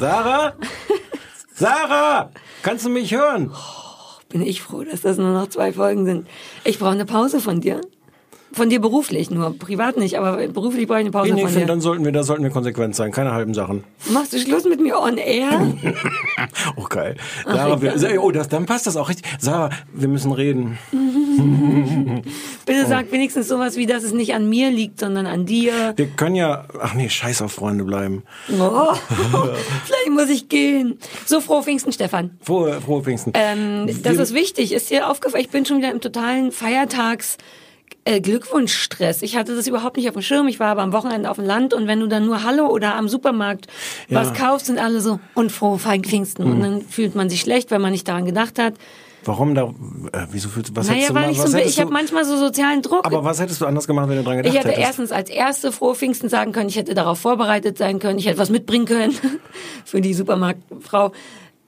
Sarah? Sarah! Kannst du mich hören? Bin ich froh, dass das nur noch zwei Folgen sind. Ich brauche eine Pause von dir. Von dir beruflich nur, privat nicht, aber beruflich brauche ich eine Pause Nee, nee, von dir. dann sollten wir, da sollten wir konsequent sein. Keine halben Sachen. Machst du Schluss mit mir on air? Oh, geil. Sarah, wir, oh, das, dann passt das auch richtig. Sarah, wir müssen reden. Bitte sag wenigstens sowas wie, dass es nicht an mir liegt, sondern an dir. Wir können ja, ach nee, scheiß auf Freunde bleiben. Oh, vielleicht muss ich gehen. So froh Pfingsten, Stefan. Frohe, frohe Pfingsten. Ähm, das Wir- ist wichtig. Ist dir aufgefallen? Ich bin schon wieder im totalen Feiertags äh, Glückwunschstress. Ich hatte das überhaupt nicht auf dem Schirm. Ich war aber am Wochenende auf dem Land und wenn du dann nur Hallo oder am Supermarkt was kaufst, sind alle so und frohe Pfingsten. Mhm. Und dann fühlt man sich schlecht, wenn man nicht daran gedacht hat. Warum da, äh, wieso fühlst du, was naja, hättest du weil mal, ich was so, hättest ich habe du, manchmal so sozialen Druck. aber was hättest du anders gemacht, wenn du dran gedacht ich hätte hättest? erstens als erste frohe Pfingsten sagen können, ich hätte darauf vorbereitet sein können, ich hätte was mitbringen können für die Supermarktfrau.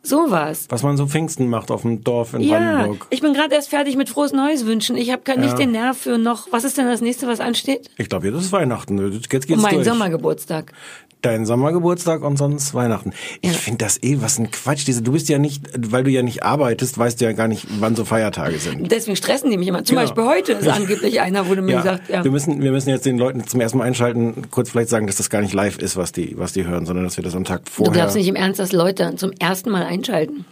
Sowas. was man so Pfingsten macht auf dem Dorf in Ja, Brandenburg. ich bin gerade erst fertig mit frohes Neues wünschen. Ich habe nicht Ja. den Nerv für noch. Was ist denn das nächste, was ansteht? Ich glaube, jetzt ist Weihnachten. Jetzt geht's Um meinen durch. Sommergeburtstag. Dein Sommergeburtstag und sonst Weihnachten. Ich Ja. finde das eh was ein Quatsch. Diese, du bist ja nicht, weil du ja nicht arbeitest, weißt du ja gar nicht, wann so Feiertage sind. Deswegen stressen die mich immer. Zum Genau. Beispiel heute ist angeblich einer, wurde mir gesagt, ja. Wir müssen, wir müssen jetzt den Leuten zum ersten Mal einschalten, kurz vielleicht sagen, dass das gar nicht live ist, was die, was die hören, sondern dass wir das am Tag Du vorher. glaubst nicht im Ernst, dass Leute zum ersten Mal einschalten.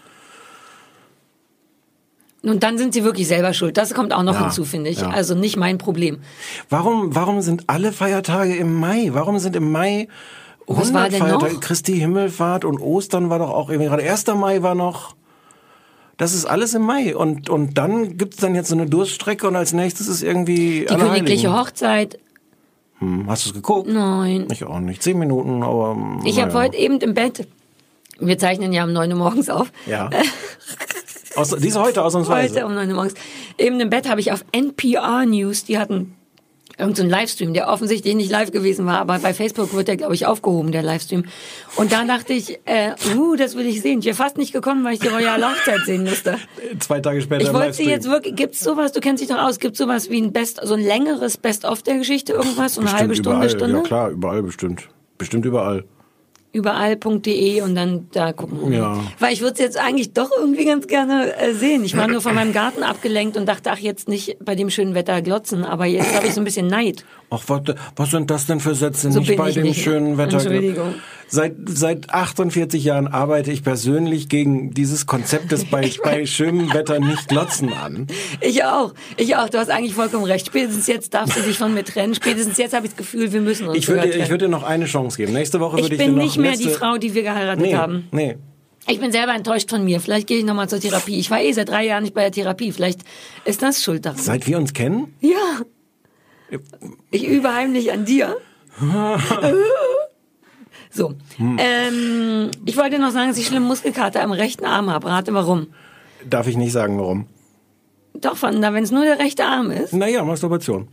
Und dann sind sie wirklich selber schuld. Das kommt auch noch Ja, hinzu, finde ich. ja. Also nicht mein Problem. Warum, warum sind alle Feiertage im Mai? Warum sind im Mai Was 100 war denn noch? Christi Himmelfahrt und Ostern war doch auch irgendwie gerade 1. Mai war noch. Das ist alles im Mai. Und, und dann gibt's dann jetzt so eine Durststrecke und als nächstes ist irgendwie Die königliche Hochzeit, Hm, Hast du es geguckt? nein. Ich auch nicht. Zehn Minuten, aber. Ich habe heute eben im Bett, wir zeichnen ja um 9 Uhr morgens auf, Ja. Aus, diese heute ausnahmsweise. Heute um 9 Uhr morgens. Eben im Bett habe ich auf NPR News, die hatten irgendeinen Livestream, der offensichtlich nicht live gewesen war, aber bei Facebook wird der, glaube ich, aufgehoben, der Livestream. Und da dachte ich, äh, uh, das will ich sehen. Ich wäre fast nicht gekommen, weil ich die Royale Hochzeit sehen musste. Zwei Tage später. Ich wollte sie jetzt wirklich, gibt's sowas, du kennst dich doch aus, gibt's sowas wie ein Best, so ein längeres Best-of der Geschichte, irgendwas, so eine Bestimmt halbe Stunde, überall. Stunde? Ja klar, überall bestimmt. Bestimmt überall. überall.de und dann da gucken. Ja. Weil ich würde es jetzt eigentlich doch irgendwie ganz gerne äh, sehen. Ich war nur von meinem Garten abgelenkt und dachte, ach, jetzt nicht bei dem schönen Wetter glotzen, aber jetzt habe ich so ein bisschen Neid. Ach, was, was sind das denn für Sätze? So nicht bei dem nicht. schönen Wetter. Entschuldigung. Seit, seit 48 Jahren arbeite ich persönlich gegen dieses Konzept des bei, bei schönem Wetter nicht glotzen an. Ich auch. Ich auch. Du hast eigentlich vollkommen recht. Spätestens jetzt darfst du dich von mir trennen. Spätestens jetzt habe ich das Gefühl, wir müssen uns Ich würde, dir- ich trennen. würde dir noch eine Chance geben. Nächste Woche ich würde ich bin dir noch nicht mehr letzte, die Frau, die wir geheiratet nee, haben. Nee. Ich bin selber enttäuscht von mir. Vielleicht gehe ich nochmal zur Therapie. Ich war eh seit drei Jahren nicht bei der Therapie. Vielleicht ist das schuld daran. Seit wir uns kennen? Ja. Ich übe heimlich an dir. So. Hm. Ähm, ich wollte noch sagen, dass ich schlimme Muskelkater am rechten Arm habe. Rate warum. Darf ich nicht sagen, warum. Doch, Wanda, wenn es nur der rechte Arm ist. Naja, Masturbation.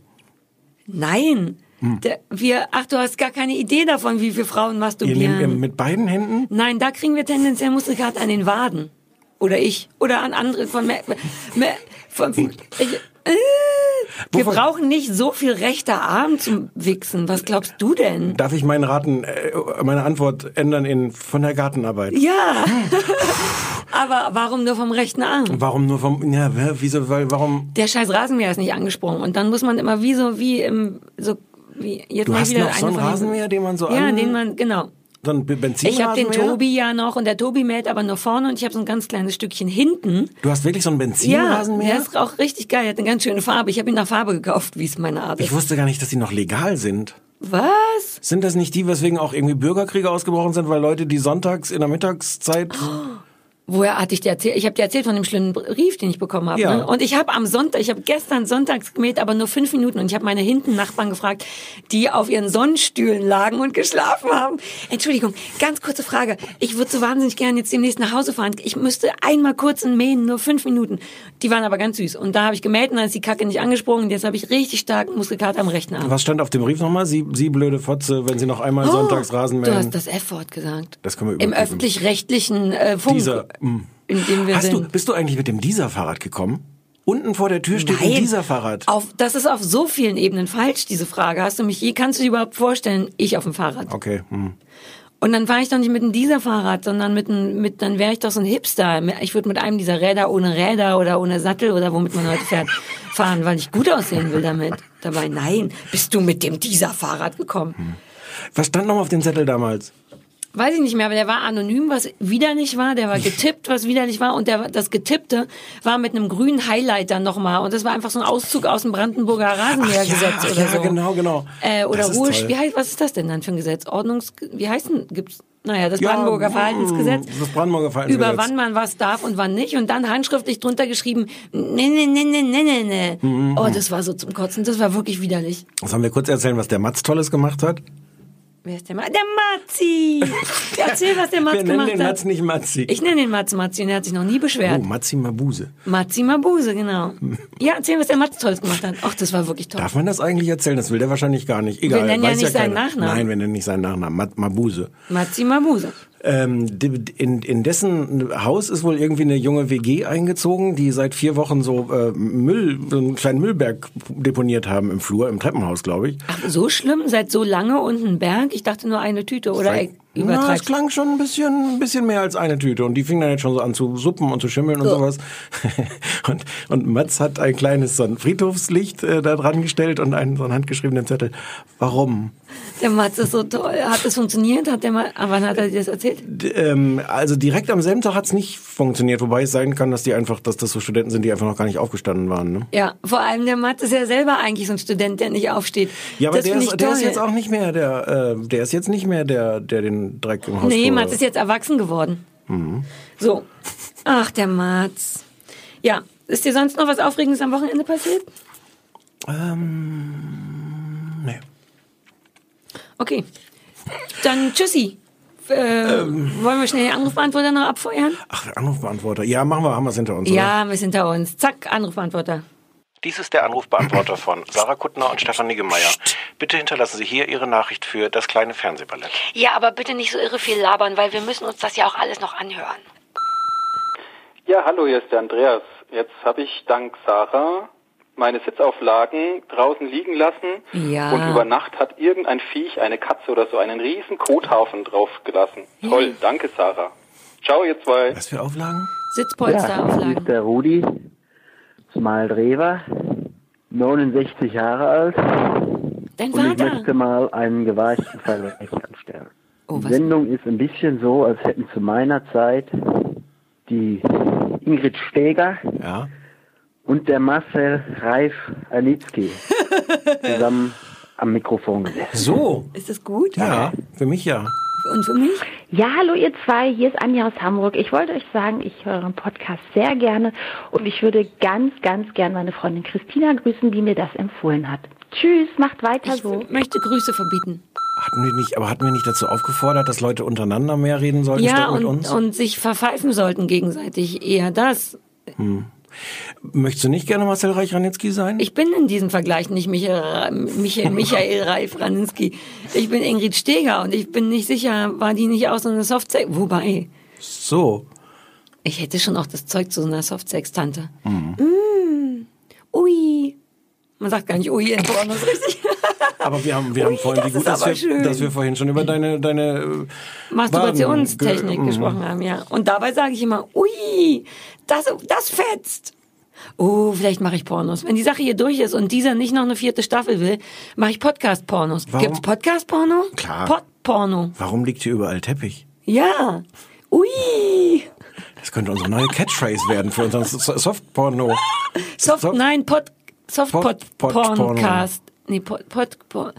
Nein. Hm. Der, wir, ach, du hast gar keine Idee davon, wie wir Frauen Ihr masturbieren. nehmt ihr mit beiden Händen? Nein, da kriegen wir tendenziell Muskelkater an den Waden. Oder ich. Oder an andere von mehr, mehr von, ich, äh, wir Wovon- brauchen nicht so viel rechter Arm zum Wichsen. Was glaubst du denn? Darf ich meinen Raten, äh, meine Antwort ändern in von der Gartenarbeit? Ja. Aber warum nur vom rechten Arm? Warum nur vom, ja, wieso, weil, warum? Der scheiß Rasenmäher ist nicht angesprungen. Und dann muss man immer wie so, wie im, so, wie, jetzt Du mal hast wieder noch so eine einen Rasenmäher, den man so Ja, an- den man, genau. So ein Benzin Ich habe den Tobi ja noch und der Tobi mäht aber nur vorne und ich habe so ein ganz kleines Stückchen hinten. Du hast wirklich so einen Ja, Benzinrasenmäher? der ist auch richtig geil. Der hat eine ganz schöne Farbe. Ich habe ihn nach Farbe gekauft, wie es meine Art Ich ist. wusste gar nicht, dass die noch legal sind. Was? Sind das nicht die, weswegen auch irgendwie Bürgerkriege ausgebrochen sind, weil Leute, die sonntags in der Mittagszeit... Woher hatte ich dir erzählt? Ich habe dir erzählt von dem schlimmen Brief, den ich bekommen habe. Ja. Ne? Und ich habe am Sonntag, ich habe gestern sonntags gemäht, aber nur fünf Minuten. Und ich habe meine hinten Nachbarn gefragt, die auf ihren Sonnenstühlen lagen und geschlafen haben. Entschuldigung, ganz kurze Frage. Ich würde so wahnsinnig gerne jetzt demnächst nach Hause fahren. Ich müsste einmal kurz mähen, nur fünf Minuten. Die waren aber ganz süß. Und da habe ich gemäht und dann ist die Kacke nicht angesprungen. Und jetzt habe ich richtig stark Muskelkater am rechten Arm. Was stand auf dem Brief nochmal? Sie, Sie blöde Fotze, wenn Sie noch einmal sonntags Rasen Oh, Du mähen. hast das F-Wort gesagt. Das können wir Im öffentlich-rechtlichen äh, Funk, Dieser, mm. in dem wir Hast du, bist du eigentlich mit dem Dieser-Fahrrad gekommen? Unten vor der Tür steht ein Dieser-Fahrrad. Das ist auf so vielen Ebenen falsch, diese Frage. Hast du mich je, kannst du dir überhaupt vorstellen, ich auf dem Fahrrad? Okay. Hm. Und dann fahre ich doch nicht mit einem dieser Fahrrad, sondern mit einem, mit, dann wäre ich doch so ein Hipster. Ich würde mit einem dieser Räder ohne Räder oder ohne Sattel oder womit man heute fährt, fahren, weil ich gut aussehen will damit. Dabei, nein, bist du mit dem dieser Fahrrad gekommen? Was stand nochmal auf dem Zettel damals? Weiß ich nicht mehr, aber der war anonym, was widerlich war. Der war getippt, was widerlich war. Und der, das Getippte war mit einem grünen Highlighter nochmal. Und das war einfach so ein Auszug aus dem Brandenburger Rasenmähergesetz Ach ja, oder ja, so. genau, genau. Äh, oder Ruhe, wie heißt, was ist das denn dann für ein Gesetz? Ordnungs, wie heißt denn, gibt's, naja, das Ja, Brandenburger mm, Verhaltensgesetz. das Brandenburger Verhaltensgesetz. Über wann man was darf und wann nicht. Und dann handschriftlich drunter geschrieben, ne, ne, ne, ne, ne, ne, ne. Mhm. Oh, das war so zum Kotzen. Das war wirklich widerlich. Sollen wir kurz erzählen, was der Matz Tolles gemacht hat? Wer ist der Ma Der Matzi! Erzähl, was der Matz wir nennen gemacht den hat. Matz nicht Matzi. Ich nenne den Matz Matzi und er hat sich noch nie oh, beschwert. Matzi Mabuse. Matzi Mabuse, genau. Ja, erzähl, was der Matz Tolles gemacht hat. Ach, das war wirklich toll. Darf man das eigentlich erzählen? Das will der wahrscheinlich gar nicht. Egal, nennen ja nicht seinen keiner. Nachnamen. Nein, wir nennen nicht seinen Nachnamen. Ma- Mabuse. Matzi Mabuse. Ähm, in, in dessen Haus ist wohl irgendwie eine junge WG eingezogen, die seit vier Wochen so äh, Müll, so einen kleinen Müllberg deponiert haben im Flur, im Treppenhaus, glaube ich. Ach, so schlimm? Seit so lange und ein Berg? Ich dachte nur eine Tüte oder Vielleicht- ey, Na, es klang schon ein bisschen, ein bisschen mehr als eine Tüte. Und die fingen dann jetzt schon so an zu suppen und zu schimmeln und So. sowas. und, und Mats hat ein kleines so ein Friedhofslicht äh, da dran gestellt und einen so einen handgeschriebenen Zettel. Warum? Der Matz ist so toll. Hat das funktioniert? Hat der mal, ah, wann hat er dir das erzählt? D ähm, also direkt am selben Tag hat's nicht funktioniert, wobei es sein kann, dass die einfach, dass das so Studenten sind, die einfach noch gar nicht aufgestanden waren. Ne? Ja, vor allem der Matz ist ja selber eigentlich so ein Student, der nicht aufsteht. Ja, aber das der ist, der ist jetzt auch nicht mehr der, äh, der ist jetzt nicht mehr der, der den Dreck im Haus Nee, Mats ist jetzt erwachsen geworden. So. Ach, der Mats. Ja, ist dir sonst noch was Aufregendes am Wochenende passiert? Ähm, nee. Okay. Dann tschüssi. Äh, Ähm. Wollen wir schnell den Anrufbeantworter noch abfeuern? Ach, Anrufbeantworter. Ja, machen wir, haben wir es hinter uns. Oder? Ja, wir sind hinter uns. Zack, Anrufbeantworter. Dies ist der Anrufbeantworter von Sarah Kuttner und Stefan Niggemeier. Bitte hinterlassen Sie hier Ihre Nachricht für das kleine Fernsehballett. Ja, aber bitte nicht so irre viel labern, weil wir müssen uns das ja auch alles noch anhören. Ja, hallo, hier ist der Andreas. Jetzt habe ich dank Sarah meine Sitzauflagen draußen liegen lassen Ja. und über Nacht hat irgendein Viech, eine Katze oder so, einen riesen Kothaufen draufgelassen. Toll, danke Sarah. Ciao, ihr zwei. Was für Auflagen? Sitzpolsterauflagen. ist der Rudi Smaldrever, 69 Jahre alt Dein und ich möchte mal einen geweichten Vergleich anstellen. Oh, Die? Sendung ist ein bisschen so, als hätten zu meiner Zeit die Ingrid Steger Ja. und der Marcel Reif Anitzky zusammen am Mikrofon gesessen. So. Ist das gut? Ja, für mich ja. Und für mich? Ja, hallo ihr zwei, hier ist Anja aus Hamburg. Ich wollte euch sagen, ich höre den Podcast sehr gerne und ich würde ganz, ganz gern meine Freundin Christina grüßen, die mir das empfohlen hat. Tschüss, macht weiter Ich so. möchte Grüße verbieten. Hatten wir nicht, aber hatten wir nicht dazu aufgefordert, dass Leute untereinander mehr reden sollten Ja, statt mit und, uns? und sich verpfeifen sollten gegenseitig. Eher das. Möchtest du nicht gerne Marcel Reich-Ranitzky sein? Ich bin in diesem Vergleich nicht Michael, Michael, Michael Reif Raninski. Ich bin Ingrid Steger und ich bin nicht sicher, war die nicht auch so eine Softsex? Wobei, so. ich hätte schon auch das Zeug zu so einer Softsex-Tante. Mm. Ui. Man sagt gar nicht ui in Pornos, richtig? Aber wir haben, wir haben Ui, vorhin, wie gut, dass wir, schön. dass wir vorhin schon über deine, deine äh, Masturbationstechnik ge- gesprochen haben, ja. Und dabei sage ich immer, ui, das, das fetzt. Oh, vielleicht mache ich Pornos. Wenn die Sache hier durch ist und dieser nicht noch eine vierte Staffel will, mache ich Podcast-Pornos. Gibt's Podcast-Porno? Klar. Pod-Porno. Warum liegt hier überall Teppich? Ja. Ui. Das könnte unsere neue Catchphrase werden für unseren So- Softporno. Soft, Soft- nein, Pod, Soft Nee, Pod, Pod, Pod.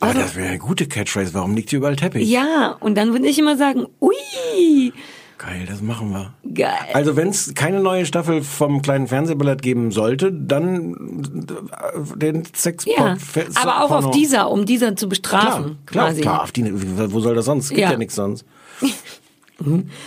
Aber das wäre eine gute Catchphrase. Warum liegt hier überall Teppich? Ja, und dann würde ich immer sagen, ui. Geil, das machen wir. Geil. Also wenn es keine neue Staffel vom kleinen Fernsehballett geben sollte, dann äh, den Sex ja, aber auch auf dieser, um dieser zu bestrafen. Klar, klar, quasi. klar auf die, wo soll das sonst? Gibt Ja. ja, nichts sonst.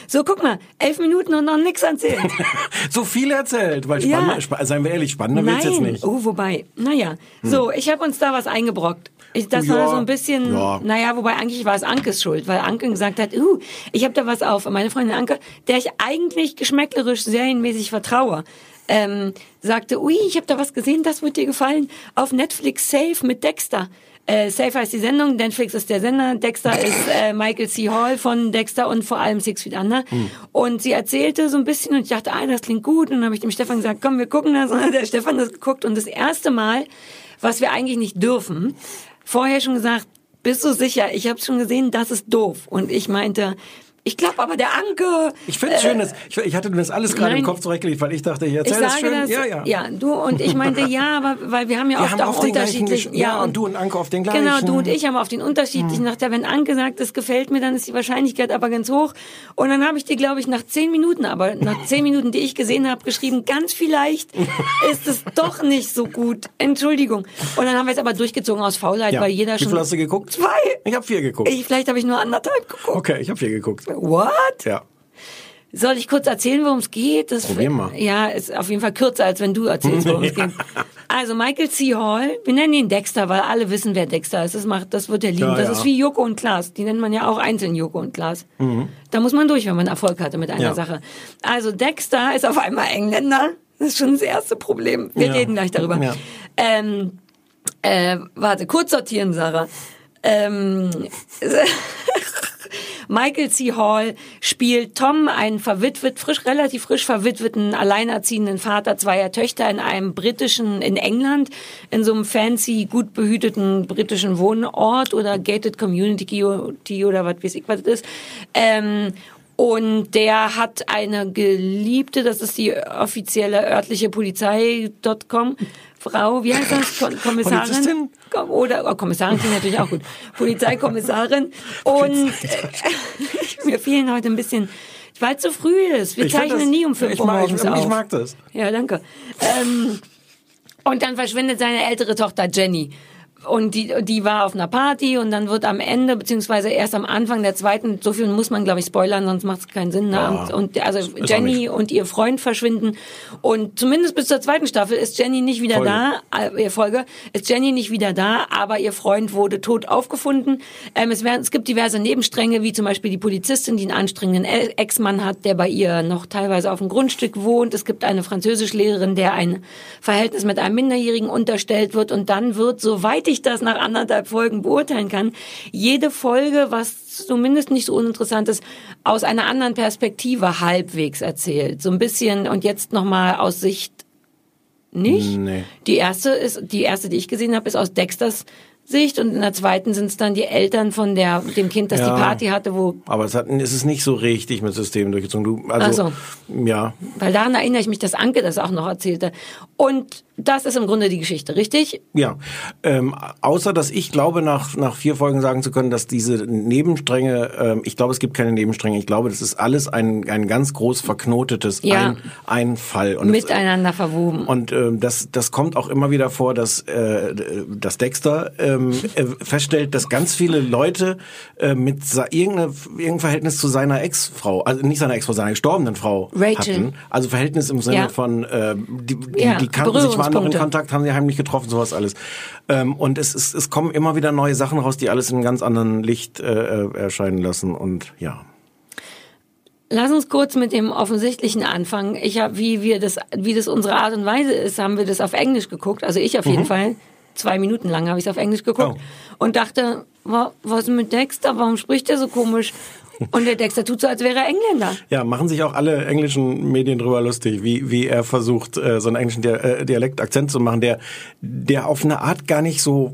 So, guck mal, elf Minuten und noch nichts erzählt. So viel erzählt, weil Ja. spannender, spa- seien wir ehrlich, spannender wird's jetzt nicht. Hm. Oh, wobei, naja. So, ich habe uns da was eingebrockt. Ich, das war Ja, so ein bisschen, ja. naja, wobei eigentlich war es Ankes Schuld, weil Anke gesagt hat, uh, ich habe da was auf. Und meine Freundin Anke, der ich eigentlich geschmäcklerisch serienmäßig vertraue, ähm, sagte, ui, ich habe da was gesehen, das wird dir gefallen. Auf Netflix Safe mit Dexter. Äh, Safe heißt die Sendung, Netflix ist der Sender, Dexter ist äh, Michael C. Hall von Dexter und vor allem Six Feet Under. Und sie erzählte so ein bisschen und ich dachte, ah, das klingt gut. Und dann habe ich dem Stefan gesagt, komm, wir gucken das. Und dann hat der Stefan das geguckt und das erste Mal, was wir eigentlich nicht dürfen, vorher schon gesagt, bist du sicher? Ich habe schon gesehen, das ist doof. Und ich meinte, ich glaube aber der Anke. Ich finde es schön, dass, ich, ich hatte mir das alles gerade im. Kopf zurechtgelegt, weil ich dachte, ich Ich erzähl das schön. das, ja, ja. du und ich meinte ja, aber weil wir haben ja Wir oft haben auch auf den gleichen unterschiedlich, ja, und du und Anke auf den gleichen. Genau, du und ich haben auf den unterschiedlichen. Dachte, wenn Anke sagt, das gefällt mir, dann ist die Wahrscheinlichkeit aber ganz hoch. Und dann habe ich dir, glaube ich, nach zehn Minuten, aber nach zehn Minuten, die ich gesehen habe, geschrieben, ganz vielleicht ist es doch nicht so gut. Entschuldigung. Und dann haben wir es aber durchgezogen aus Faulheit, Ja. weil jeder Wie schon viel hast du geguckt? zwei. Ich habe vier geguckt. Ich, vielleicht habe ich nur anderthalb geguckt. okay, ich habe vier geguckt. What? Ja. Soll ich kurz erzählen, worum es geht? Das Probier mal. Ja, ist auf jeden Fall kürzer, als wenn du erzählst, worum es geht. Also Michael C. Hall, wir nennen ihn Dexter, weil alle wissen, wer Dexter ist. Das macht, das wird er lieben. Ja, das ja. ist wie Joko und Klaas. Die nennt man ja auch einzeln Joko und Klaas. Da muss man durch, wenn man Erfolg hatte mit einer Mhm. Ja. Sache. Also Dexter ist auf einmal Engländer. Das ist schon das erste Problem. Wir Ja. reden gleich darüber. Ja. Ähm, äh, warte, kurz sortieren, Sarah. Ähm, Michael C. Hall spielt Tom, einen verwitwet, frisch, relativ frisch verwitweten, alleinerziehenden Vater zweier Töchter in einem britischen, in England, in so einem fancy, gut behüteten britischen Wohnort oder gated community oder was weiß ich, was das ist. Ähm, und der hat eine Geliebte, das ist die offizielle örtliche Polizei.com. Frau, wie heißt das? Ko- Kommissarin? Oder oh, Kommissarin klingt natürlich auch gut. Polizeikommissarin. Und äh, mir fehlen heute ein bisschen, weil es so früh ist. Wir Ich zeichnen das- nie um fünf ich Uhr mag- ich- morgens ich auf. mag das. Ja, danke. Ähm, und dann verschwindet seine ältere Tochter Jenny. Und die, die war auf einer Party und dann wird am Ende, beziehungsweise erst am Anfang der zweiten, so viel muss man, glaube ich, spoilern, sonst macht es keinen Sinn. Ne? Ja, und, und also Jenny und ihr Freund verschwinden. Und zumindest bis zur zweiten Staffel ist Jenny nicht wieder Folge. da. Äh, ihr Folge ist Jenny nicht wieder da, aber ihr Freund wurde tot aufgefunden. Ähm, es, werden, es gibt diverse Nebenstränge, wie zum Beispiel die Polizistin, die einen anstrengenden Ex-Mann hat, der bei ihr noch teilweise auf dem Grundstück wohnt. Es gibt eine Französischlehrerin, der ein Verhältnis mit einem Minderjährigen unterstellt wird. Und dann wird, soweit ich das nach anderthalb Folgen beurteilen kann, jede Folge, was zumindest nicht so uninteressant ist, aus einer anderen Perspektive halbwegs erzählt. So ein bisschen und jetzt nochmal aus Sicht nicht. Nee. Die erste ist, die erste, die ich gesehen habe, ist aus Dexters Sicht und in der zweiten sind es dann die Eltern von der, dem Kind, das Ja. die Party hatte, wo, Aber es, hat, es ist nicht so richtig mit System durchgezogen. Du, also, ja, weil daran erinnere ich mich, dass Anke das auch noch erzählte. Und das ist im Grunde die Geschichte, richtig? ja. Ähm, außer, dass ich glaube, nach, nach vier Folgen sagen zu können, dass diese Nebenstränge, ähm, ich glaube, es gibt keine Nebenstränge. Ich glaube, das ist alles ein, ein ganz groß verknotetes Ja. ein, ein Fall. Und Miteinander verwoben. Und ähm, das, das kommt auch immer wieder vor, dass, äh, dass Dexter ähm, äh, feststellt, dass ganz viele Leute äh, mit sa- irgendeine, irgendein Verhältnis zu seiner Ex-Frau, also nicht seiner Ex-Frau, seiner gestorbenen Frau Rachel. hatten. Also Verhältnis im Sinne Ja. von, äh, die, die, Ja, die kannten sich, Berührungspunkte. Kontakt, haben sie heimlich getroffen, sowas alles. Ähm, und es, es, es kommen immer wieder neue Sachen raus, die alles in einem ganz anderen Licht äh, äh, erscheinen lassen. Und ja. Lass uns kurz mit dem Offensichtlichen anfangen. Ich habe, wie wir das, wie das unsere Art und Weise ist, haben wir das auf Englisch geguckt. Also ich auf jeden Fall. Zwei Minuten lang habe ich es auf Englisch geguckt Oh. und dachte, wa- was ist mit Dexter? Warum spricht er so komisch? Und der Dexter tut so, als wäre er Engländer. Ja, machen sich auch alle englischen Medien drüber lustig, wie, wie er versucht, äh, so einen englischen äh, Dialekt, Akzent zu machen, der, der auf eine Art gar nicht so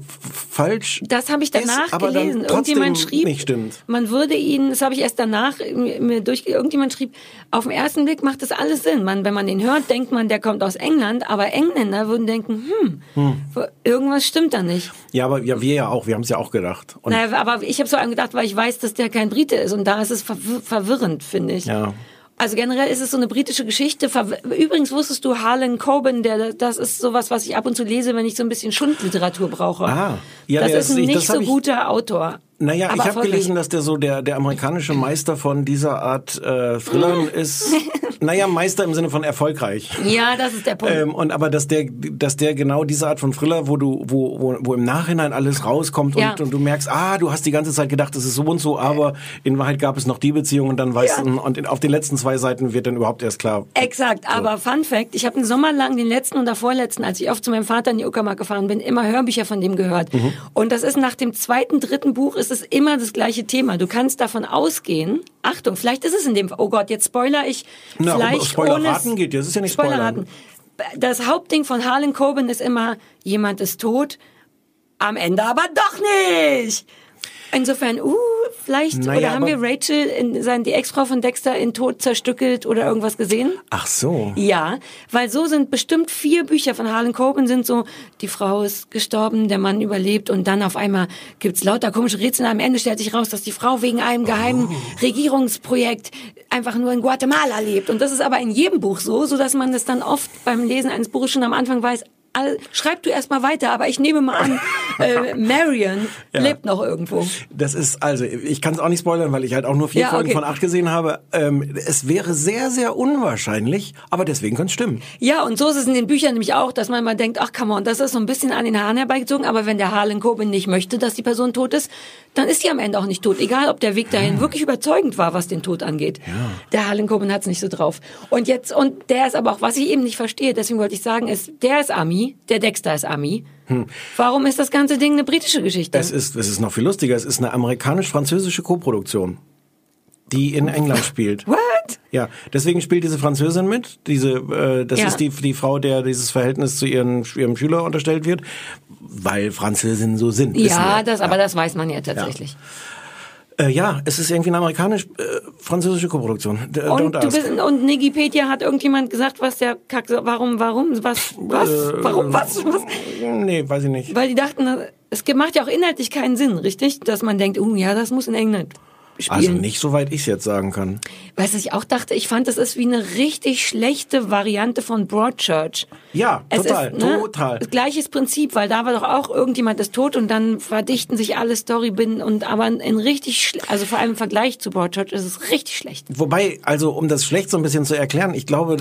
falsch Das habe ich danach ist, aber gelesen. dann Irgendjemand schrieb, nicht stimmt. man würde ihn, das habe ich erst danach mir durch, irgendjemand schrieb, auf den ersten Blick macht das alles Sinn. Man, wenn man den hört, denkt man, der kommt aus England, aber Engländer würden denken, hm, irgendwas stimmt da nicht. Ja, aber ja, wir ja auch, wir haben es ja auch gedacht. Und Naja, aber ich habe so einem gedacht, weil ich weiß, dass der kein Brite ist und da ist es verwir verwirrend, finde ich. Ja. Also generell ist es so eine britische Geschichte. Übrigens wusstest du Harlan Coben, der das ist sowas, was ich ab und zu lese, wenn ich so ein bisschen Schundliteratur brauche. Ah. Ja, das ist ein nicht so guter Autor. Naja, Aber ich habe gelesen, dass der so der, der amerikanische Meister von dieser Art äh, Thrillern ist. Naja, Meister im Sinne von erfolgreich. Ja, das ist der Punkt. Ähm, und aber dass der, dass der genau diese Art von Thriller, wo du, wo, wo, wo im Nachhinein alles rauskommt und, Ja. und du merkst, ah, du hast die ganze Zeit gedacht, es ist so und so, aber in Wahrheit gab es noch die Beziehung und dann weißt Ja. du, und in, auf den letzten zwei Seiten wird dann überhaupt erst klar. Exakt, aber Fun Fact, ich habe einen Sommer lang, den letzten und der vorletzten, als ich oft zu meinem Vater in die Uckermark gefahren bin, immer Hörbücher von dem gehört. Mhm. Und das ist nach dem zweiten, dritten Buch ist es immer das gleiche Thema. Du kannst davon ausgehen, Achtung, vielleicht ist es in dem, oh Gott, jetzt spoiler ich, Na, vielleicht Spoiler ohne raten geht ja, das ist ja nicht Spoiler Spoilern. Das Hauptding von Harlan Coben ist immer, jemand ist tot, am Ende aber doch nicht. Insofern, uh, vielleicht, Naja, oder haben wir Rachel, in, sein, die Ex-Frau von Dexter, in Tod zerstückelt oder irgendwas gesehen? Ach so. Ja, weil so sind bestimmt vier Bücher von Harlan Coben sind so, die Frau ist gestorben, der Mann überlebt und dann auf einmal gibt's lauter komische Rätsel. Am Ende stellt sich raus, dass die Frau wegen einem geheimen Oh. Regierungsprojekt einfach nur in Guatemala lebt. Und das ist aber in jedem Buch so, so dass man das dann oft beim Lesen eines Buches schon am Anfang weiß, schreib du erst mal weiter, aber ich nehme mal an, äh, Marion Ja. lebt noch irgendwo. Das ist, also, ich kann es auch nicht spoilern, weil ich halt auch nur vier Ja, Folgen okay. von acht gesehen habe. Ähm, es wäre sehr, sehr unwahrscheinlich, aber deswegen kann es stimmen. Ja, und so ist es in den Büchern nämlich auch, dass man mal denkt, ach come on, das ist so ein bisschen an den Haaren herbeigezogen, aber wenn der Harlan Coben nicht möchte, dass die Person tot ist, dann ist die am Ende auch nicht tot. Egal, ob der Weg dahin wirklich überzeugend war, was den Tod angeht. Der Harlan Coben hat's nicht so drauf. Und jetzt, und der ist aber auch, was ich eben nicht verstehe, deswegen wollte ich sagen, ist, der ist Ami, der Dexter ist Ami. Warum ist das ganze Ding eine britische Geschichte? Es ist, es ist noch viel lustiger. Es ist eine amerikanisch-französische Koproduktion, die in England spielt. What? Ja, deswegen spielt diese Französin mit. Diese, äh, das Ja. ist die, die Frau, der dieses Verhältnis zu ihren, ihrem Schüler unterstellt wird, weil Französinnen so sind. Ja, das, aber das weiß man ja tatsächlich. Äh, ja, es ist irgendwie eine amerikanisch-französische Koproduktion. D- Don't Und, du bist, und Nigipedia hat irgendjemand gesagt, was der Kack, warum, warum, was, was, Äh, warum, was, was? Nee, weiß ich nicht. Weil die dachten, es macht ja auch inhaltlich keinen Sinn, richtig? Dass man denkt, uh, ja, das muss in England spielen. Also nicht soweit ich es jetzt sagen kann. Weißt du, was ich auch dachte, ich fand, das ist wie eine richtig schlechte Variante von Broadchurch. Ja, Es total, ist, ne, total. Gleiches Prinzip, weil da war doch auch irgendjemand ist tot und dann verdichten sich alle Storybinden und aber in richtig, also vor allem im Vergleich zu Broadchurch ist es richtig schlecht. Wobei, also um das schlecht so ein bisschen zu erklären, ich glaube,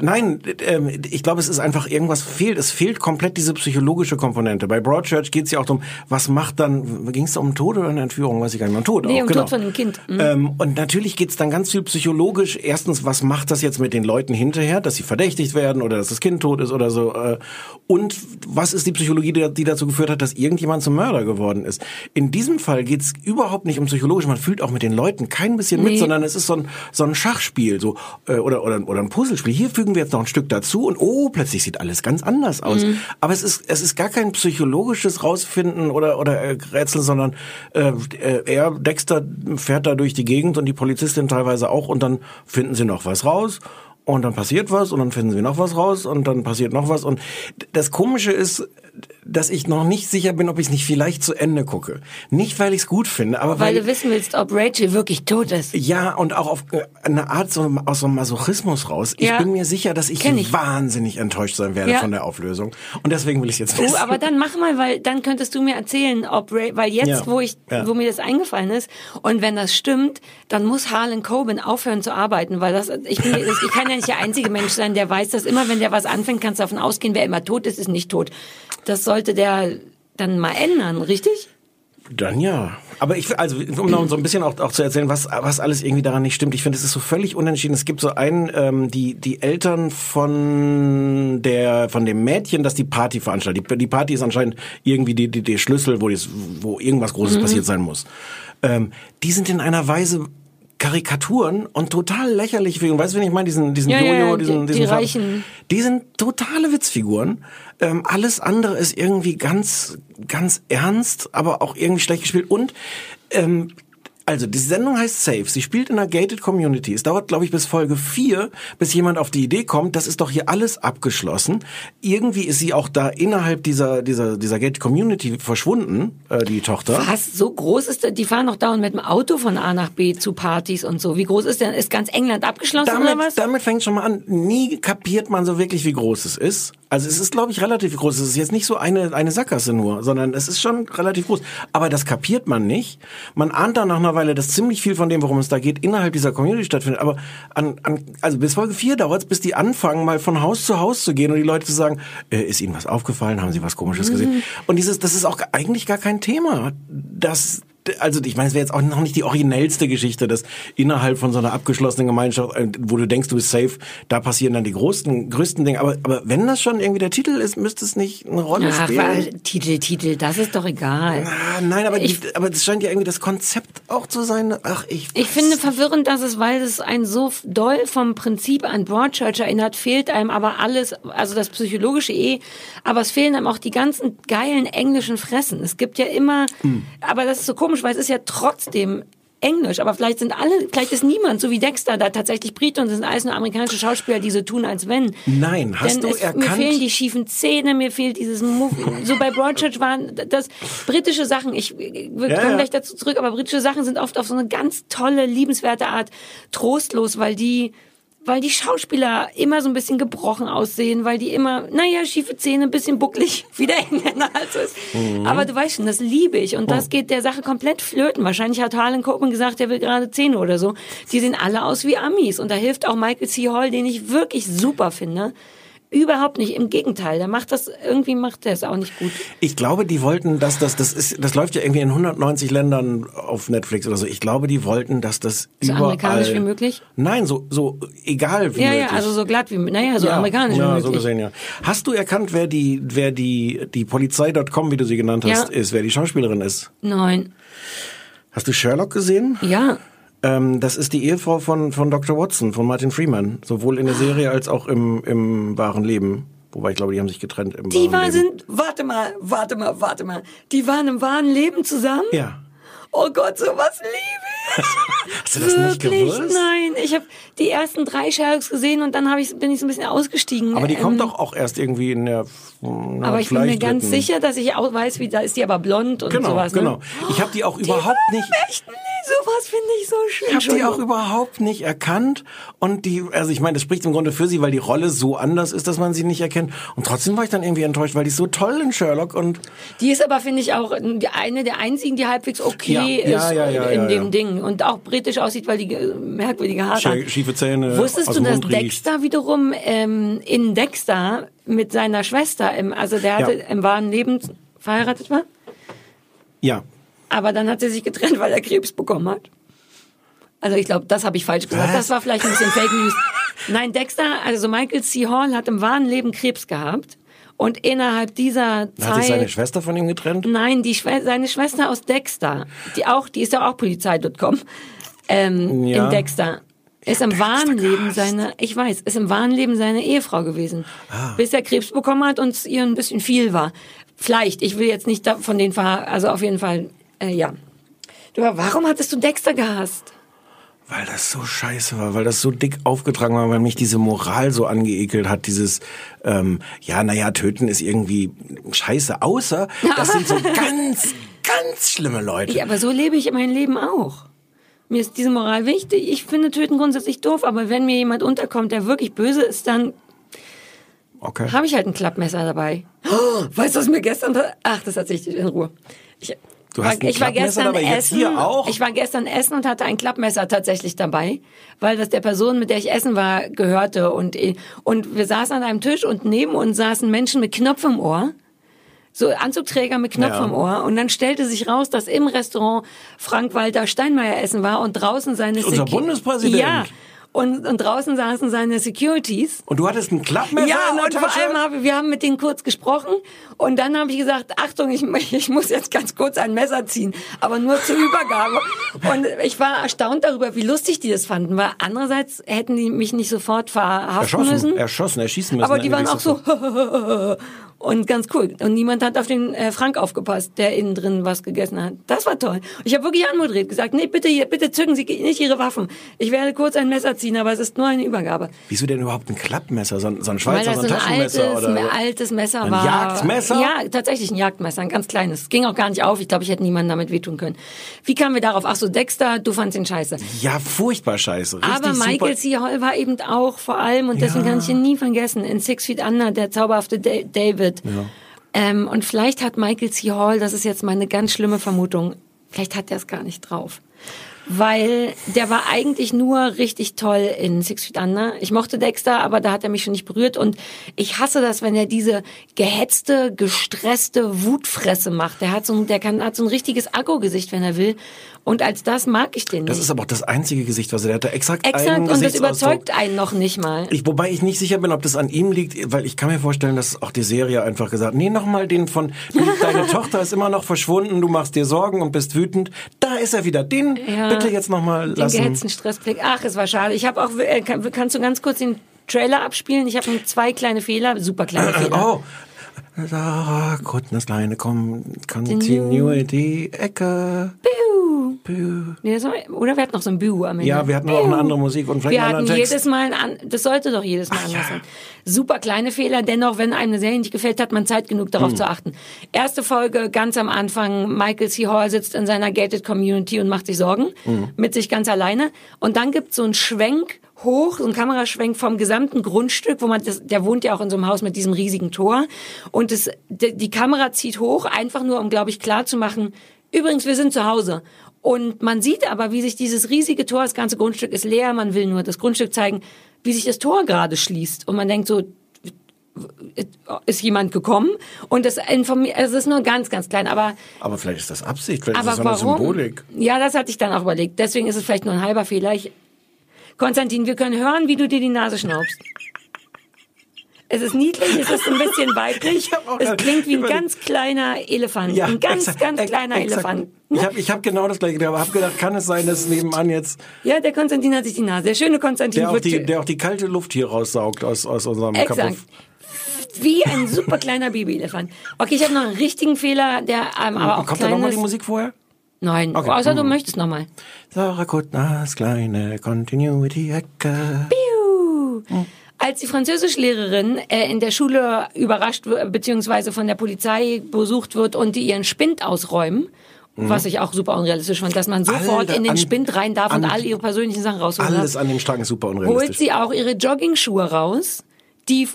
nein, ähm, ich glaube, es ist einfach irgendwas fehlt. Es fehlt komplett diese psychologische Komponente. Bei Broadchurch geht es ja auch darum, was macht dann, ging es um Tod oder eine Entführung, weiß ich gar nicht, um Tod Nee, auch, um genau. Tod von einem Kind. Mhm. Ähm, und natürlich geht es dann ganz viel psychologisch. Erstens, was macht das jetzt mit den Leuten hinterher, dass sie verdächtigt werden oder dass das Kind tot ist oder so. Äh, und was ist die Psychologie, die, die dazu geführt hat, dass irgendjemand zum Mörder geworden ist. In diesem Fall geht es überhaupt nicht um psychologisch. Man fühlt auch mit den Leuten kein bisschen mit, Nee. sondern es ist so ein, so ein Schachspiel so äh, oder, oder, oder ein Puzzlespiel. Hier fügen wir jetzt noch ein Stück dazu und oh, plötzlich sieht alles ganz anders aus. Mhm. Aber es ist, es ist gar kein psychologisches Rausfinden oder, oder äh, Rätsel, sondern äh, äh, er, Dexter, fährt da durch die Gegend und die Polizistin teilweise auch und dann finden sie noch was raus. Und dann passiert was und dann finden sie noch was raus und dann passiert noch was. Und das Komische ist, dass ich noch nicht sicher bin, ob ich es nicht vielleicht zu Ende gucke. Nicht, weil ich es gut finde, aber Weil weil, du wissen willst, ob Rachel wirklich tot ist. ja, und auch auf äh, eine Art so, aus so einem Masochismus raus. Ich Ja. bin mir sicher, dass ich, ich. wahnsinnig enttäuscht sein werde Ja. von der Auflösung. Und deswegen will ich jetzt Oh, wissen. aber dann mach mal, weil dann könntest du mir erzählen, ob Ray, weil jetzt, Ja. wo ich, wo mir das eingefallen ist, und wenn das stimmt, dann muss Harlan Coben aufhören zu arbeiten, weil das, ich, bin, ich kann ja nicht der einzige Mensch sein, der weiß, dass immer, wenn der was anfängt, kannst du davon ausgehen, wer immer tot ist, ist nicht tot. Das sollte der dann mal ändern, richtig? Dann ja. Aber ich, also, um noch so ein bisschen auch, auch zu erzählen, was, was alles irgendwie daran nicht stimmt. Ich finde, es ist so völlig unentschieden. Es gibt so einen, ähm, die, die Eltern von der, von dem Mädchen, das die Party veranstaltet. Die, die Party ist anscheinend irgendwie die, die, der Schlüssel, wo, das, wo irgendwas Großes passiert sein muss. Ähm, die sind in einer Weise Karikaturen und total lächerlich. Weißt du, wenn ich meine, diesen, diesen Ja, Jojo, ja, diesen, die- diesen die Reichen. die sind totale Witzfiguren. Ähm, alles andere ist irgendwie ganz, ganz ernst, aber auch irgendwie schlecht gespielt. Und ähm, Also, die Sendung heißt Safe. Sie spielt in einer gated Community. Es dauert, glaube ich, bis Folge 4, bis jemand auf die Idee kommt, das ist doch hier alles abgeschlossen. Irgendwie ist sie auch da innerhalb dieser, dieser, dieser gated Community verschwunden, äh, die Tochter. Was? So groß ist? Die fahren doch dauernd mit dem Auto von A nach B zu Partys und so. Wie groß ist denn? Ist ganz England abgeschlossen oder was? Damit, damit fängt schon mal an. Nie kapiert man so wirklich, wie groß es ist. Also es ist, glaube ich, relativ groß. Es ist jetzt nicht so eine, eine Sackgasse nur, sondern es ist schon relativ groß. Aber das kapiert man nicht. Man ahnt dann nach einer Weile, dass ziemlich viel von dem, worum es da geht, innerhalb dieser Community stattfindet. Aber an, an, also bis Folge 4 dauert es, bis die anfangen, mal von Haus zu Haus zu gehen und die Leute zu sagen, äh, ist ihnen was aufgefallen? Haben sie was Komisches gesehen? Und dieses, das ist auch eigentlich gar kein Thema. Das, also ich meine, es wäre jetzt auch noch nicht die originellste Geschichte, dass innerhalb von so einer abgeschlossenen Gemeinschaft, äh, wo du denkst, du bist safe, da passieren dann die größten, größten Dinge. Aber, aber wenn das schon irgendwie der Titel ist, müsste es nicht eine Rolle Ach, spielen. weil, Titel, Titel, das ist doch egal. Ah, nein, aber, die, aber das scheint ja irgendwie das Konzept auch zu sein. Ach, ich. Ich finde verwirrend, dass es, weil es ein so doll vom Prinzip an Broadchurch erinnert, fehlt einem aber alles, also das psychologische eh, aber es fehlen einem auch die ganzen geilen englischen Fressen. Es gibt ja immer, aber das ist so komisch, weil es ist ja trotzdem Englisch, aber vielleicht sind alle, vielleicht ist niemand, so wie Dexter, da tatsächlich Briten und es sind alles nur amerikanische Schauspieler, die so tun, als wenn. Nein, hast Denn du es, erkannt? Mir fehlen die schiefen Zähne, mir fehlt dieses Move. So bei Broadchurch waren das britische Sachen, ich, wir Ja, kommen ja. gleich dazu zurück, aber britische Sachen sind oft auf so eine ganz tolle, liebenswerte Art trostlos, weil die weil die Schauspieler immer so ein bisschen gebrochen aussehen, weil die immer, naja, schiefe Zähne, ein bisschen bucklig, wie der Engländer also ist. Mhm. Aber du weißt schon, das liebe ich. Und Oh. das geht der Sache komplett flöten. Wahrscheinlich hat Harlan Coben gesagt, er will gerade Zähne oder so. Die sehen alle aus wie Amis. Und da hilft auch Michael C. Hall, den ich wirklich super finde. Überhaupt nicht. Im Gegenteil. Der macht das, irgendwie macht der es auch nicht gut. Ich glaube, die wollten, dass das, das ist, das läuft ja irgendwie in 190 Ländern auf Netflix oder so. Ich glaube, die wollten, dass das So überall. amerikanisch wie möglich? Nein, so, so egal wie Ja, möglich. ja, also so glatt wie, naja, so Ja, amerikanisch ja, wie so möglich. gesehen, ja. Hast du erkannt, wer die, wer die, die Polizei.com, wie du sie genannt hast, Ja. ist, wer die Schauspielerin ist? Nein. Hast du Sherlock gesehen? Ja. Ähm, das ist die Ehefrau von, von Dr. Watson, von Martin Freeman. Sowohl in der Serie als auch im, im wahren Leben. Wobei ich glaube, die haben sich getrennt im Die wahren war, Leben. sind, warte mal, warte mal, warte mal. Die waren im wahren Leben zusammen? Ja. Oh Gott, sowas liebe. Hast du das nicht Wirklich? gewusst? Nein, ich habe die ersten drei Sherlocks gesehen und dann ich, bin ich so ein bisschen ausgestiegen. Aber die kommt Ähm, doch auch erst irgendwie in der. Na, Aber ich bin mir ganz sicher, dass ich auch weiß, wie da ist die aber blond und Genau, sowas. Ne? genau. Ich habe die auch Die überhaupt nicht. Echten Leben, sowas finde ich so schön. Ich habe die auch überhaupt nicht erkannt und die, also ich meine, das spricht im Grunde für sie, weil die Rolle so anders ist, dass man sie nicht erkennt. Und trotzdem war ich dann irgendwie enttäuscht, weil die ist so toll in Sherlock und Die ist aber, finde ich, auch eine der einzigen, die halbwegs okay Ja, ist ja, ja, in dem ja. Und auch britisch aussieht, weil die merkwürdige Haare hat. schiefe Zähne. Wusstest aus du, dass. Dexter wiederum ähm, in Dexter mit seiner Schwester, im, also der hatte Ja. im wahren Leben verheiratet war, Ja. aber dann hat sie sich getrennt, weil er Krebs bekommen hat. Also ich glaube, das habe ich falsch gesagt. Was? Das war vielleicht ein bisschen Fake News. Nein, Dexter, also Michael C. Hall hat im wahren Leben Krebs gehabt und innerhalb dieser Hat sich seine Zeit Schwester von ihm getrennt? Nein, die Schwe seine Schwester aus Dexter, die auch, die ist ja auch Polizei.com, ähm, Ja. in Dexter, ist im wahren Leben seine, ich weiß, ist im wahren Leben seine Ehefrau gewesen, Ah. bis er Krebs bekommen hat und es ihr ein bisschen viel war. Vielleicht, ich will jetzt nicht von den, Ver also auf jeden Fall, äh, ja. Du, warum hattest du Dexter gehasst? Weil das so scheiße war, weil das so dick aufgetragen war, weil mich diese Moral so angeekelt hat, dieses, ähm, ja, naja, töten ist irgendwie scheiße, außer das sind so ganz, ganz schlimme Leute. Ja, aber so lebe ich mein Leben auch. Mir ist diese Moral wichtig. Ich finde Töten grundsätzlich doof, aber wenn mir jemand unterkommt, der wirklich böse ist, dann Okay. habe ich halt ein Klappmesser dabei. Oh, weißt du, was mir gestern... Ach, das erzähle ich dir in Ruhe. Ich, Du hast ein ich war gestern dabei, jetzt essen. hier auch? Ich war gestern essen und hatte ein Klappmesser tatsächlich dabei, weil das der Person, mit der ich essen war, gehörte. Und, und wir saßen an einem Tisch und neben uns saßen Menschen mit Knopf im Ohr. So Anzugträger mit Knopf Ja. im Ohr. Und dann stellte sich raus, dass im Restaurant Frank-Walter Steinmeier essen war und draußen seine Unser Secu- Bundespräsident. Ja. Und, und draußen saßen seine Securities. Und du hattest ein Klappmesser Ja, in der und Tasche? vor allem habe wir haben mit denen kurz gesprochen und dann habe ich gesagt, Achtung, ich, ich muss jetzt ganz kurz ein Messer ziehen, aber nur zur Übergabe. Und ich war erstaunt darüber, wie lustig die das fanden, weil andererseits hätten die mich nicht sofort verhaften erschossen, müssen. erschossen, erschießen müssen. Aber die waren auch so. Und ganz cool. Und niemand hat auf den äh, Frank aufgepasst, der innen drin was gegessen hat. Das war toll. Ich habe wirklich anmoderiert gesagt, nee, bitte, hier, bitte zücken Sie nicht Ihre Waffen. Ich werde kurz ein Messer ziehen, aber es ist nur eine Übergabe. Wieso denn überhaupt ein Klappmesser? So ein, so ein Schweizer, so ein Taschenmesser? altes, oder? ein altes Messer Ein war. Jagdmesser? Ja, tatsächlich ein Jagdmesser, ein ganz kleines. Es ging auch gar nicht auf. Ich glaube, ich hätte niemanden damit wehtun können. Wie kamen wir darauf? Ach so, Dexter, du fandst ihn scheiße. Ja, furchtbar scheiße. Richtig Aber Michael super. C. Hall war eben auch vor allem, und deswegen Ja. kann ich ihn nie vergessen, in Six Feet Under, der zauberhafte Da- David. Ähm, und vielleicht hat Michael C. Hall, das ist jetzt meine ganz schlimme Vermutung, vielleicht hat er es gar nicht drauf. Weil der war eigentlich nur richtig toll in Six Feet Under. Ich mochte Dexter, aber da hat er mich schon nicht berührt. Und ich hasse das, wenn er diese gehetzte, gestresste Wutfresse macht. Der hat so ein, der kann, hat so ein richtiges Agro-Gesicht, wenn er will. Und als das mag ich den nicht. Das ist aber auch das einzige Gesicht, was er der hat. Da exakt, Exakt, und das überzeugt einen noch nicht mal. Ich, wobei ich nicht sicher bin, ob das an ihm liegt, weil ich kann mir vorstellen, dass auch die Serie einfach gesagt, nee, nochmal den von, deine Tochter ist immer noch verschwunden, du machst dir Sorgen und bist wütend. Da ist er wieder. Den Ja. bitte jetzt nochmal Den lassen. gehetzten Stressblick. Ach, es war schade. Ich habe auch, äh, kann, kannst du ganz kurz den Trailer abspielen? Ich habe nur zwei kleine Fehler, super kleine Fehler. Oh. Sarah, Kuttners kleine Con Continuity Ecke. Biu. Biu. Nee, das war, oder wir hatten noch so ein Biu am Ende. Ja, wir hatten auch eine andere Musik und vielleicht Wir hatten Text. jedes Mal, ein das sollte doch jedes Mal anders sein. Super kleine Fehler, dennoch, wenn einem eine Serie nicht gefällt, hat man Zeit genug darauf Hm. zu achten. Erste Folge, ganz am Anfang, Michael C. Hall sitzt in seiner Gated Community und macht sich Sorgen, Hm. mit sich ganz alleine. Und dann gibt's so einen Schwenk hoch, so einen Kameraschwenk vom gesamten Grundstück, wo man, das, der wohnt ja auch in so einem Haus mit diesem riesigen Tor. Und das, die, die Kamera zieht hoch, einfach nur, um, glaube ich, klar zu machen, übrigens, wir sind zu Hause. Und man sieht aber, wie sich dieses riesige Tor, das ganze Grundstück ist leer, man will nur das Grundstück zeigen, wie sich das Tor gerade schließt. Und man denkt so, ist jemand gekommen? Und das informiert, es ist nur ganz, ganz klein, aber, Aber vielleicht ist das Absicht, vielleicht aber ist das eine warum? Symbolik. Ja, das hatte ich dann auch überlegt. Deswegen ist es vielleicht nur ein halber Fehler. Ich, Konstantin, wir können hören, wie du dir die Nase schnaubst. Es ist niedlich, es ist ein bisschen weiblich. Es klingt wie ein ganz kleiner Elefant. ein ganz, exakt, ganz kleiner exakt. Elefant. Ich habe ich hab genau das gleiche gedacht, aber habe gedacht, kann es sein, dass nebenan jetzt Ja, der Konstantin hat sich die Nase. Der schöne Konstantin der auch, die, der auch die kalte Luft hier raussaugt aus, aus unserem Exakt. Kapuff. wie ein super kleiner Babyelefant. Okay, ich habe noch einen richtigen Fehler, der ähm, aber auch Kommt da nochmal die Musik vorher? Nein, Okay. außer du Mhm. möchtest nochmal. Sarah Kuttners kleine Continuity-Ecke. Als die Französischlehrerin äh, in der Schule überrascht wird, beziehungsweise von der Polizei besucht wird und die ihren Spind ausräumen, was ich auch super unrealistisch fand, dass man sofort Alter, in den an- Spind rein darf und an- all ihre persönlichen Sachen rausholen darf. Alles an dem Strang ist super holt unrealistisch. sie auch ihre Joggingschuhe raus, die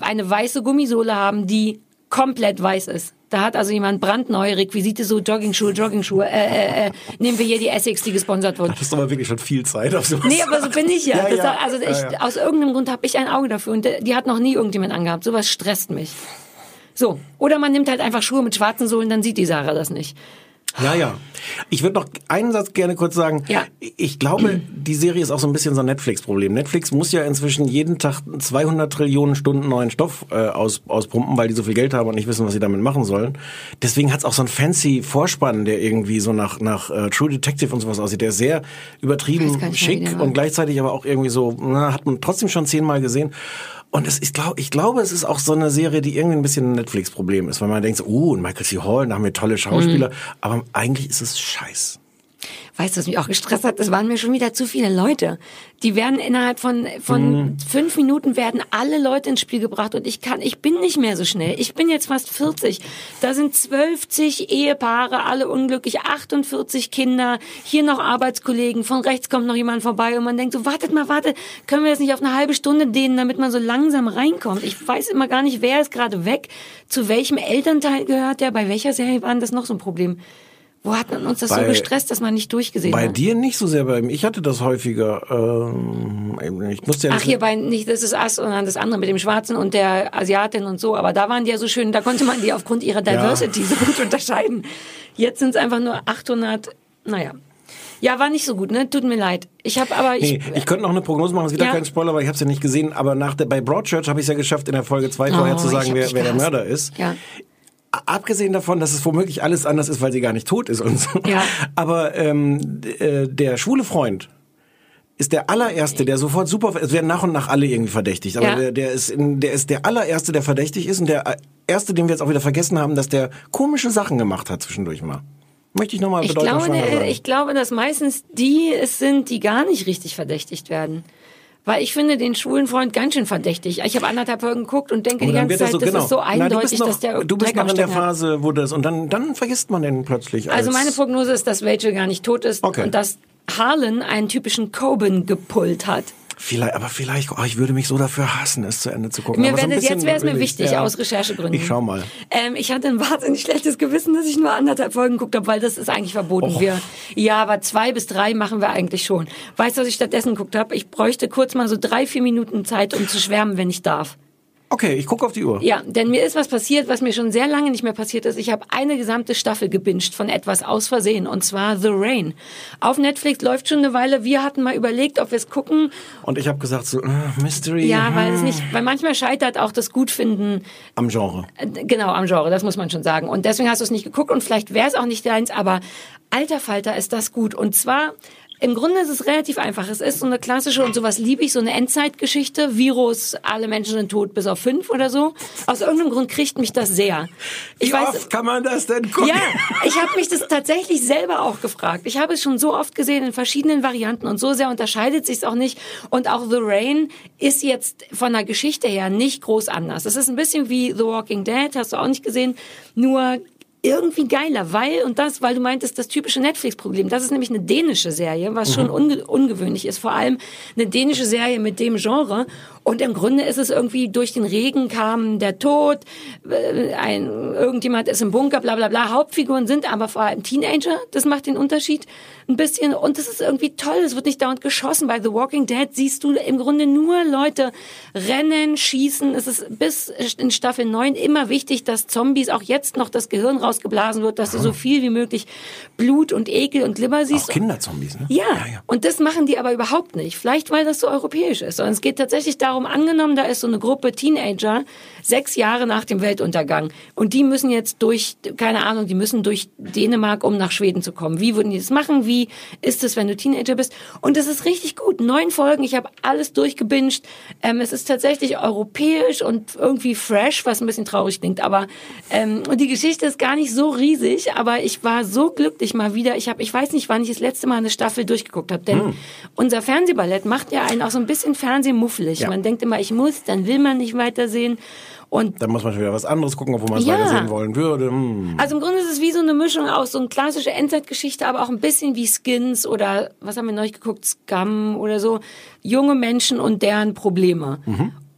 eine weiße Gummisohle haben, die komplett weiß ist. Da hat also jemand brandneue Requisite, so Joggingschuhe, Joggingschuhe. Äh, äh, äh, nehmen wir hier die Essex, die gesponsert wurde. Das ist aber wirklich schon viel Zeit auf sowas. Nee, aber so bin ich ja. Ja, ja. also ich, Ja, ja. aus irgendeinem Grund habe ich ein Auge dafür und äh, die hat noch nie irgendjemand angehabt. Sowas stresst mich. So, oder man nimmt halt einfach Schuhe mit schwarzen Sohlen, dann sieht die Sarah das nicht. Ja, ja. Ich würde noch einen Satz gerne kurz sagen. Ja. Ich glaube, die Serie ist auch so ein bisschen so ein Netflix-Problem. Netflix muss ja inzwischen jeden Tag 200 Trillionen Stunden neuen Stoff äh, aus, auspumpen, weil die so viel Geld haben und nicht wissen, was sie damit machen sollen. Deswegen hat's auch so einen fancy Vorspann, der irgendwie so nach, nach äh, True Detective und sowas aussieht. Der ist sehr übertrieben schick und gleichzeitig aber auch irgendwie so, na, hat man trotzdem schon zehnmal gesehen. Und es ist, glaub, ich glaube, es ist auch so eine Serie, die irgendwie ein bisschen ein Netflix-Problem ist, weil man denkt, so, oh, und Michael C. Hall, da haben wir tolle Schauspieler, Mhm. aber eigentlich ist es scheiß. Weißt du, was mich auch gestresst hat? Das waren mir schon wieder zu viele Leute. Die werden innerhalb von, von Mhm. fünf Minuten werden alle Leute ins Spiel gebracht und ich kann, ich bin nicht mehr so schnell. Ich bin jetzt fast 40. Da sind 12 Ehepaare, alle unglücklich, 48 Kinder, hier noch Arbeitskollegen, von rechts kommt noch jemand vorbei und man denkt so, wartet mal, wartet, können wir das nicht auf eine halbe Stunde dehnen, damit man so langsam reinkommt? Ich weiß immer gar nicht, wer ist gerade weg, zu welchem Elternteil gehört der, bei welcher Serie war das noch so ein Problem? Wo hat man uns das so Bei- gestresst, dass man nicht durchgesehen Bei hat? dir nicht so sehr, bei mir. Ich hatte das häufiger. Ähm, ich musste ja Ach, hier bei, nicht das ist Ass, sondern das andere mit dem Schwarzen und der Asiatin und so. Aber da waren die ja so schön, da konnte man die aufgrund ihrer Diversity so gut unterscheiden. Jetzt sind es einfach nur 800, naja. Ja, war nicht so gut, ne? Tut mir leid. Ich habe aber, ich, Nee, ich könnte noch eine Prognose machen, ist wieder Ja. kein Spoiler, weil ich habe es ja nicht gesehen, aber nach der, bei Broadchurch habe ich es ja geschafft, in der Folge 2 vorher Oh, zu ich sagen, wer, wer der. Mörder ist. Ja. Abgesehen davon, dass es womöglich alles anders ist, weil sie gar nicht tot ist und so. Ja. Aber ähm, äh, der schwule Freund ist der allererste, der sofort super, es werden nach und nach alle irgendwie verdächtigt, aber Ja. der, der ist, in, der ist der allererste, der verdächtig ist und der erste, den wir jetzt auch wieder vergessen haben, dass der komische Sachen gemacht hat zwischendurch mal. Möchte ich nochmal Ich bedeutend glaube, sagen. ich glaube, dass meistens die es sind, die gar nicht richtig verdächtigt werden. Weil ich finde den schwulen Freund ganz schön verdächtig. Ich habe anderthalb Folgen geguckt und denke Und die ganze Zeit, das das, so, genau. ist so Na, du eindeutig, bist noch, dass der Du bist Dreck noch in der hat. Phase, wo das, und dann, dann vergisst man den plötzlich. Als, Also meine Prognose ist, dass Rachel gar nicht tot ist Okay. und dass Harlan einen typischen Coben gepullt hat. Vielleicht, aber vielleicht, oh, ich würde mich so dafür hassen, es zu Ende zu gucken. Mir so wäre bisschen jetzt wäre es mir wichtig, aus Recherchegründen. Ich schau mal. Ähm, ich hatte ein wahnsinnig schlechtes Gewissen, dass ich nur anderthalb Folgen geguckt habe, weil das ist eigentlich verboten. Och. Wir, ja, aber zwei bis drei machen wir eigentlich schon. Weißt du, was ich stattdessen geguckt habe? Ich bräuchte kurz mal so drei, vier Minuten Zeit, um zu schwärmen, wenn ich darf. Okay, ich gucke auf die Uhr. Ja, denn mir ist was passiert, was mir schon sehr lange nicht mehr passiert ist. Ich habe eine gesamte Staffel gebinged von etwas aus Versehen, und zwar The Rain. Auf Netflix läuft schon eine Weile. Wir hatten mal überlegt, ob wir es gucken. Und ich habe gesagt so, äh, Mystery Ja, weil es hm, nicht, weil manchmal scheitert auch das Gutfinden am Genre. Äh, Genau, am Genre, das muss man schon sagen. Und deswegen hast du es nicht geguckt und vielleicht wäre es auch nicht deins, aber alter Falter ist das gut. Und zwar, im Grunde ist es relativ einfach. Es ist so eine klassische und sowas liebe ich, so eine Endzeitgeschichte. Virus, alle Menschen sind tot, bis auf fünf oder so. Aus irgendeinem Grund kriegt mich das sehr. Ich Wie weiß, oft kann man das denn gucken? ja, ich habe mich das tatsächlich selber auch gefragt. Ich habe es schon so oft gesehen in verschiedenen Varianten und so sehr unterscheidet sich auch nicht. Und auch The Rain ist jetzt von der Geschichte her nicht groß anders. Es ist ein bisschen wie The Walking Dead, hast du auch nicht gesehen, nur irgendwie geiler, weil, und das, weil du meintest, das typische Netflix-Problem, das ist nämlich eine dänische Serie, was schon unge ungewöhnlich ist, vor allem eine dänische Serie mit dem Genre. Und im Grunde ist es irgendwie, durch den Regen kam der Tod, äh, ein, irgendjemand ist im Bunker, bla bla bla, Hauptfiguren sind aber vor allem Teenager, das macht den Unterschied ein bisschen. Und es ist irgendwie toll, es wird nicht dauernd geschossen, bei The Walking Dead siehst du im Grunde nur Leute rennen, schießen, es ist bis in Staffel 9 immer wichtig, dass Zombies auch jetzt noch das Gehirn rausgeblasen wird, dass du so viel wie möglich Blut und Ekel und Auch siehst. Kinderzombies, ne? Ja, und das machen die aber überhaupt nicht. Vielleicht, weil das so europäisch ist. Sondern es geht tatsächlich darum, angenommen, da ist so eine Gruppe Teenager, sechs Jahre nach dem Weltuntergang. Und die müssen jetzt durch, keine Ahnung, die müssen durch Dänemark, um nach Schweden zu kommen. Wie würden die das machen? Wie ist es, wenn du Teenager bist? Und es ist richtig gut. Neun Folgen, ich habe alles durchgebinged. Ähm, es ist tatsächlich europäisch und irgendwie fresh, was ein bisschen traurig klingt. Aber ähm, und die Geschichte ist gar nicht so riesig, aber ich war so glücklich mal wieder. Ich habe, ich weiß nicht, wann ich das letzte Mal eine Staffel durchgeguckt habe, denn unser Fernsehballett macht ja einen auch so ein bisschen fernsehmuffelig. Ja. Man denkt immer, ich muss, dann will man nicht weitersehen. Und Dann muss man schon wieder was anderes gucken, obwohl man es Ja. weitersehen wollen würde. Hm. also im Grunde ist es wie so eine Mischung aus so eine klassische Endzeitgeschichte, aber auch ein bisschen wie Skins oder was haben wir neulich geguckt, Scum oder so. Junge Menschen und deren Probleme.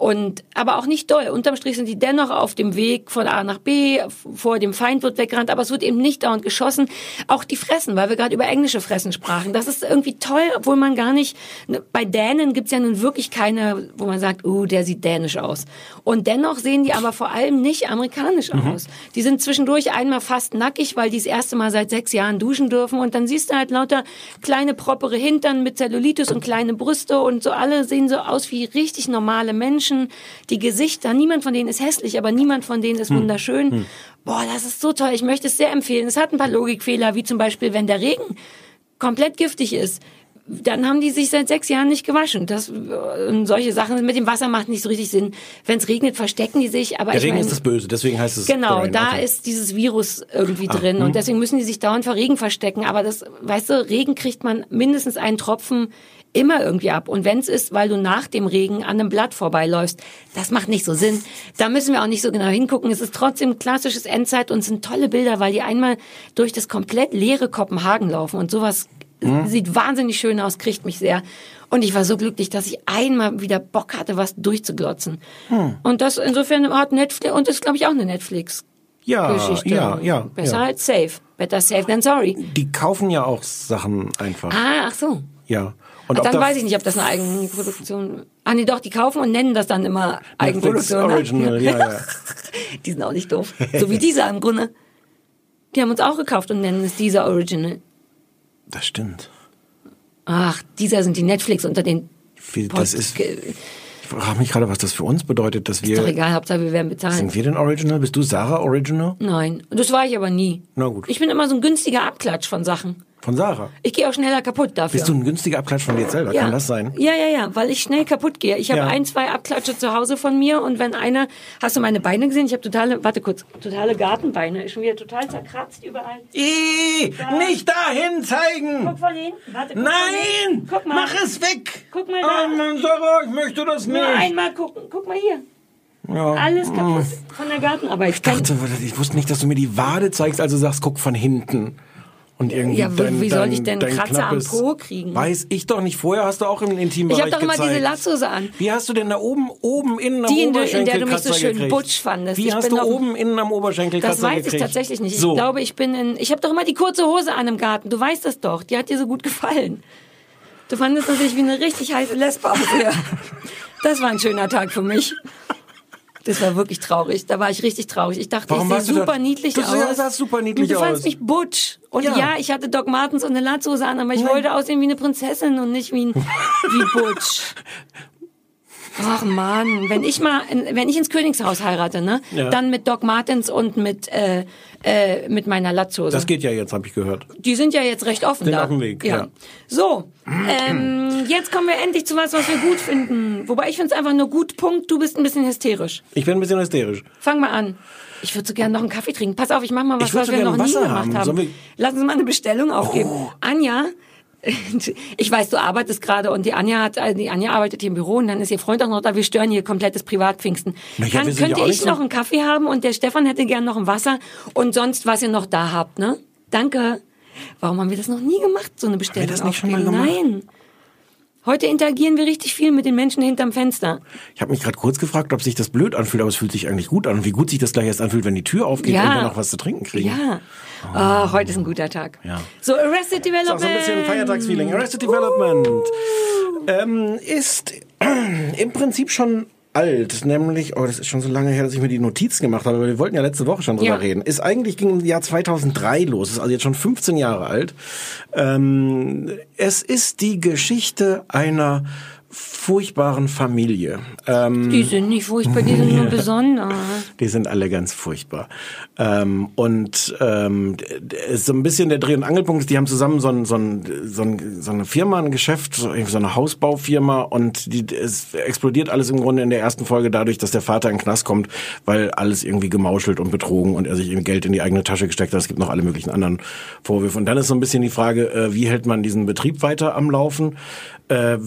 Und, aber auch nicht doll. Unterm Strich sind die dennoch auf dem Weg von A nach B, vor dem Feind wird weggerannt, aber es wird eben nicht dauernd geschossen. Auch die Fressen, weil wir gerade über englische Fressen sprachen. Das ist irgendwie toll, obwohl man gar nicht, ne, bei Dänen gibt's ja nun wirklich keine, wo man sagt, uh, der sieht dänisch aus. Und dennoch sehen die aber vor allem nicht amerikanisch aus. Die sind zwischendurch einmal fast nackig, weil die das erste Mal seit sechs Jahren duschen dürfen und dann siehst du halt lauter kleine propere Hintern mit Zellulitis und kleine Brüste und so alle sehen so aus wie richtig normale Menschen. Die Gesichter, niemand von denen ist hässlich, aber niemand von denen ist wunderschön. Boah, das ist so toll. Ich möchte es sehr empfehlen. Es hat ein paar Logikfehler, wie zum Beispiel, wenn der Regen komplett giftig ist. Dann haben die sich seit sechs Jahren nicht gewaschen. Das, und solche Sachen mit dem Wasser macht nicht so richtig Sinn. Wenn es regnet, verstecken die sich. Aber Regen ist das Böse, deswegen heißt es Genau, Rain. da Okay. ist dieses Virus irgendwie Ah, drin hm. und deswegen müssen die sich dauernd vor Regen verstecken. Aber das, weißt du, Regen kriegt man mindestens einen Tropfen immer irgendwie ab. Und wenn es ist, weil du nach dem Regen an einem Blatt vorbeiläufst, das macht nicht so Sinn. Da müssen wir auch nicht so genau hingucken. Es ist trotzdem klassisches Endzeit und es sind tolle Bilder, weil die einmal durch das komplett leere Kopenhagen laufen und sowas Hm. sieht wahnsinnig schön aus, kriegt mich sehr. Und ich war so glücklich, dass ich einmal wieder Bock hatte, was durchzuglotzen. Hm. Und das insofern hat Netflix, und das ist glaube ich auch eine Netflix Ja, Geschichte. ja, ja. Besser ja. als safe. Better safe than sorry. Die kaufen ja auch Sachen einfach. Ah, ach so. Ja. Und dann da- weiß ich nicht, ob das eine Eigenproduktion. Ah nee, doch, die kaufen und nennen das dann immer Eigenproduktion. ne? Original, ja, ja. Die sind auch nicht doof. So wie dieser im Grunde. Die haben uns auch gekauft und nennen es dieser Original. Das stimmt. Ach, dieser sind die Netflix unter den Wie- Das ist, ich frage mich gerade, was das für uns bedeutet, dass Ist doch wir. egal, Hauptsache wir werden bezahlt. Sind wir denn Original? Bist du Sarah Original? Nein, das war ich aber nie. Na gut. Ich bin immer so ein günstiger Abklatsch von Sachen. Von Sarah. Ich gehe auch schneller kaputt dafür. Bist du ein günstiger Abklatsch von dir selber? ja. Kann das sein? Ja, ja, ja, weil ich schnell kaputt gehe. Ich habe Ja. ein, zwei Abklatsche zu Hause von mir und wenn einer, hast du meine Beine gesehen? Ich habe totale, warte kurz, totale Gartenbeine, ist schon wieder total zerkratzt überall. Ih, nicht dahin zeigen! Guck von hinten, warte, guck Nein! hinten. Guck mal. Mach es weg! Guck mal Oh da. Mann, Sarah, ich möchte das Nur nicht. einmal gucken, guck mal hier. Ja. Alles kaputt von der Gartenarbeit. Ich dachte, ich wusste nicht, dass du mir die Wade zeigst, also sagst, guck von hinten. Und irgendwie Ja, wie- dein, wie soll ich denn dein Kratzer am Po kriegen? Weiß ich doch nicht. Vorher hast du auch im Intimbereich Ich habe doch immer diese Latzhose an. Wie hast du denn da oben, oben innen am Die, in der- in Oberschenkel der du mich so schön gekriegt? butsch fandest. Wie Ich hast bin du auf- oben innen am Oberschenkel Das Kratzer weiß gekriegt? ich tatsächlich nicht. So. Ich glaube, ich bin in. Ich habe doch immer die kurze Hose an im Garten. Du weißt das doch. Die hat dir so gut gefallen. Du fandest natürlich wie eine richtig heiße Lesbe aus. Ja. Das war ein schöner Tag für mich. Das war wirklich traurig. Da war ich richtig traurig. Ich dachte, Warum ich du sehe super da- niedlich Du aus. sah- sahst super niedlich du aus. fandst mich butsch. Und Ja. ja. ich hatte Doc Martens und eine Latzhose an, aber ich wollte aussehen wie eine Prinzessin und nicht wie, ein, wie butsch. Ach man, wenn ich mal, in, wenn ich ins Königshaus heirate, ne, Ja. dann mit Doc Martens und mit äh, äh, mit meiner Latzhose. Das geht ja jetzt, habe ich gehört. Die sind ja jetzt recht offen Sind da. auf dem Weg, ja. So, ähm, jetzt kommen wir endlich zu was, was wir gut finden. Wobei ich finde es einfach nur gut. Punkt. Du bist ein bisschen hysterisch. Ich bin ein bisschen hysterisch. Fang mal an. Ich würde so gerne noch einen Kaffee trinken. Pass auf, ich mach mal was, was so wir noch nie Wasser gemacht haben. haben. Lass uns mal eine Bestellung aufgeben. Anja, ich weiß, du arbeitest gerade und die Anja hat, äh, die Anja arbeitet hier im Büro und dann ist ihr Freund auch noch da. Wir stören hier komplettes Privatpfingsten. Na ja, wir ja könnte ich so- noch einen Kaffee haben und der Stefan hätte gern noch ein Wasser und sonst was ihr noch da habt, ne? Danke. Warum haben wir das noch nie gemacht, so eine Bestellung das nicht schon mal gemacht? Nein. Heute interagieren wir richtig viel mit den Menschen hinterm Fenster. Ich habe mich gerade kurz gefragt, ob sich das blöd anfühlt, aber es fühlt sich eigentlich gut an. Und wie gut sich das gleich erst anfühlt, wenn die Tür aufgeht Ja. und wir noch was zu trinken kriegen. Ja. Ah, heute ist ein guter Tag. Ja. So, Arrested Ist auch Development. so ein bisschen Feiertagsfeeling. Arrested Development ähm, ist im Prinzip schon alt, nämlich, oh, das ist schon so lange her, dass ich mir die Notizen gemacht habe, aber wir wollten ja letzte Woche schon drüber Ja. reden. Ist eigentlich ging im Jahr 2003 los, ist also jetzt schon 15 Jahre alt. Ähm, es ist die Geschichte einer furchtbaren Familie. Ähm, Die sind nicht furchtbar, die sind nur besonders. die sind alle ganz furchtbar. Ähm, und ähm, so ein bisschen der Dreh- und Angelpunkt ist, die haben zusammen so, ein, so, ein, so, ein, so eine Firma, ein Geschäft, so eine Hausbaufirma und die, es explodiert alles im Grunde in der ersten Folge dadurch, dass der Vater in den Knast kommt, weil alles irgendwie gemauschelt und betrogen und er sich irgendwie Geld in die eigene Tasche gesteckt hat. Es gibt noch alle möglichen anderen Vorwürfe. Und dann ist so ein bisschen die Frage, äh, wie hält man diesen Betrieb weiter am Laufen? Äh, äh,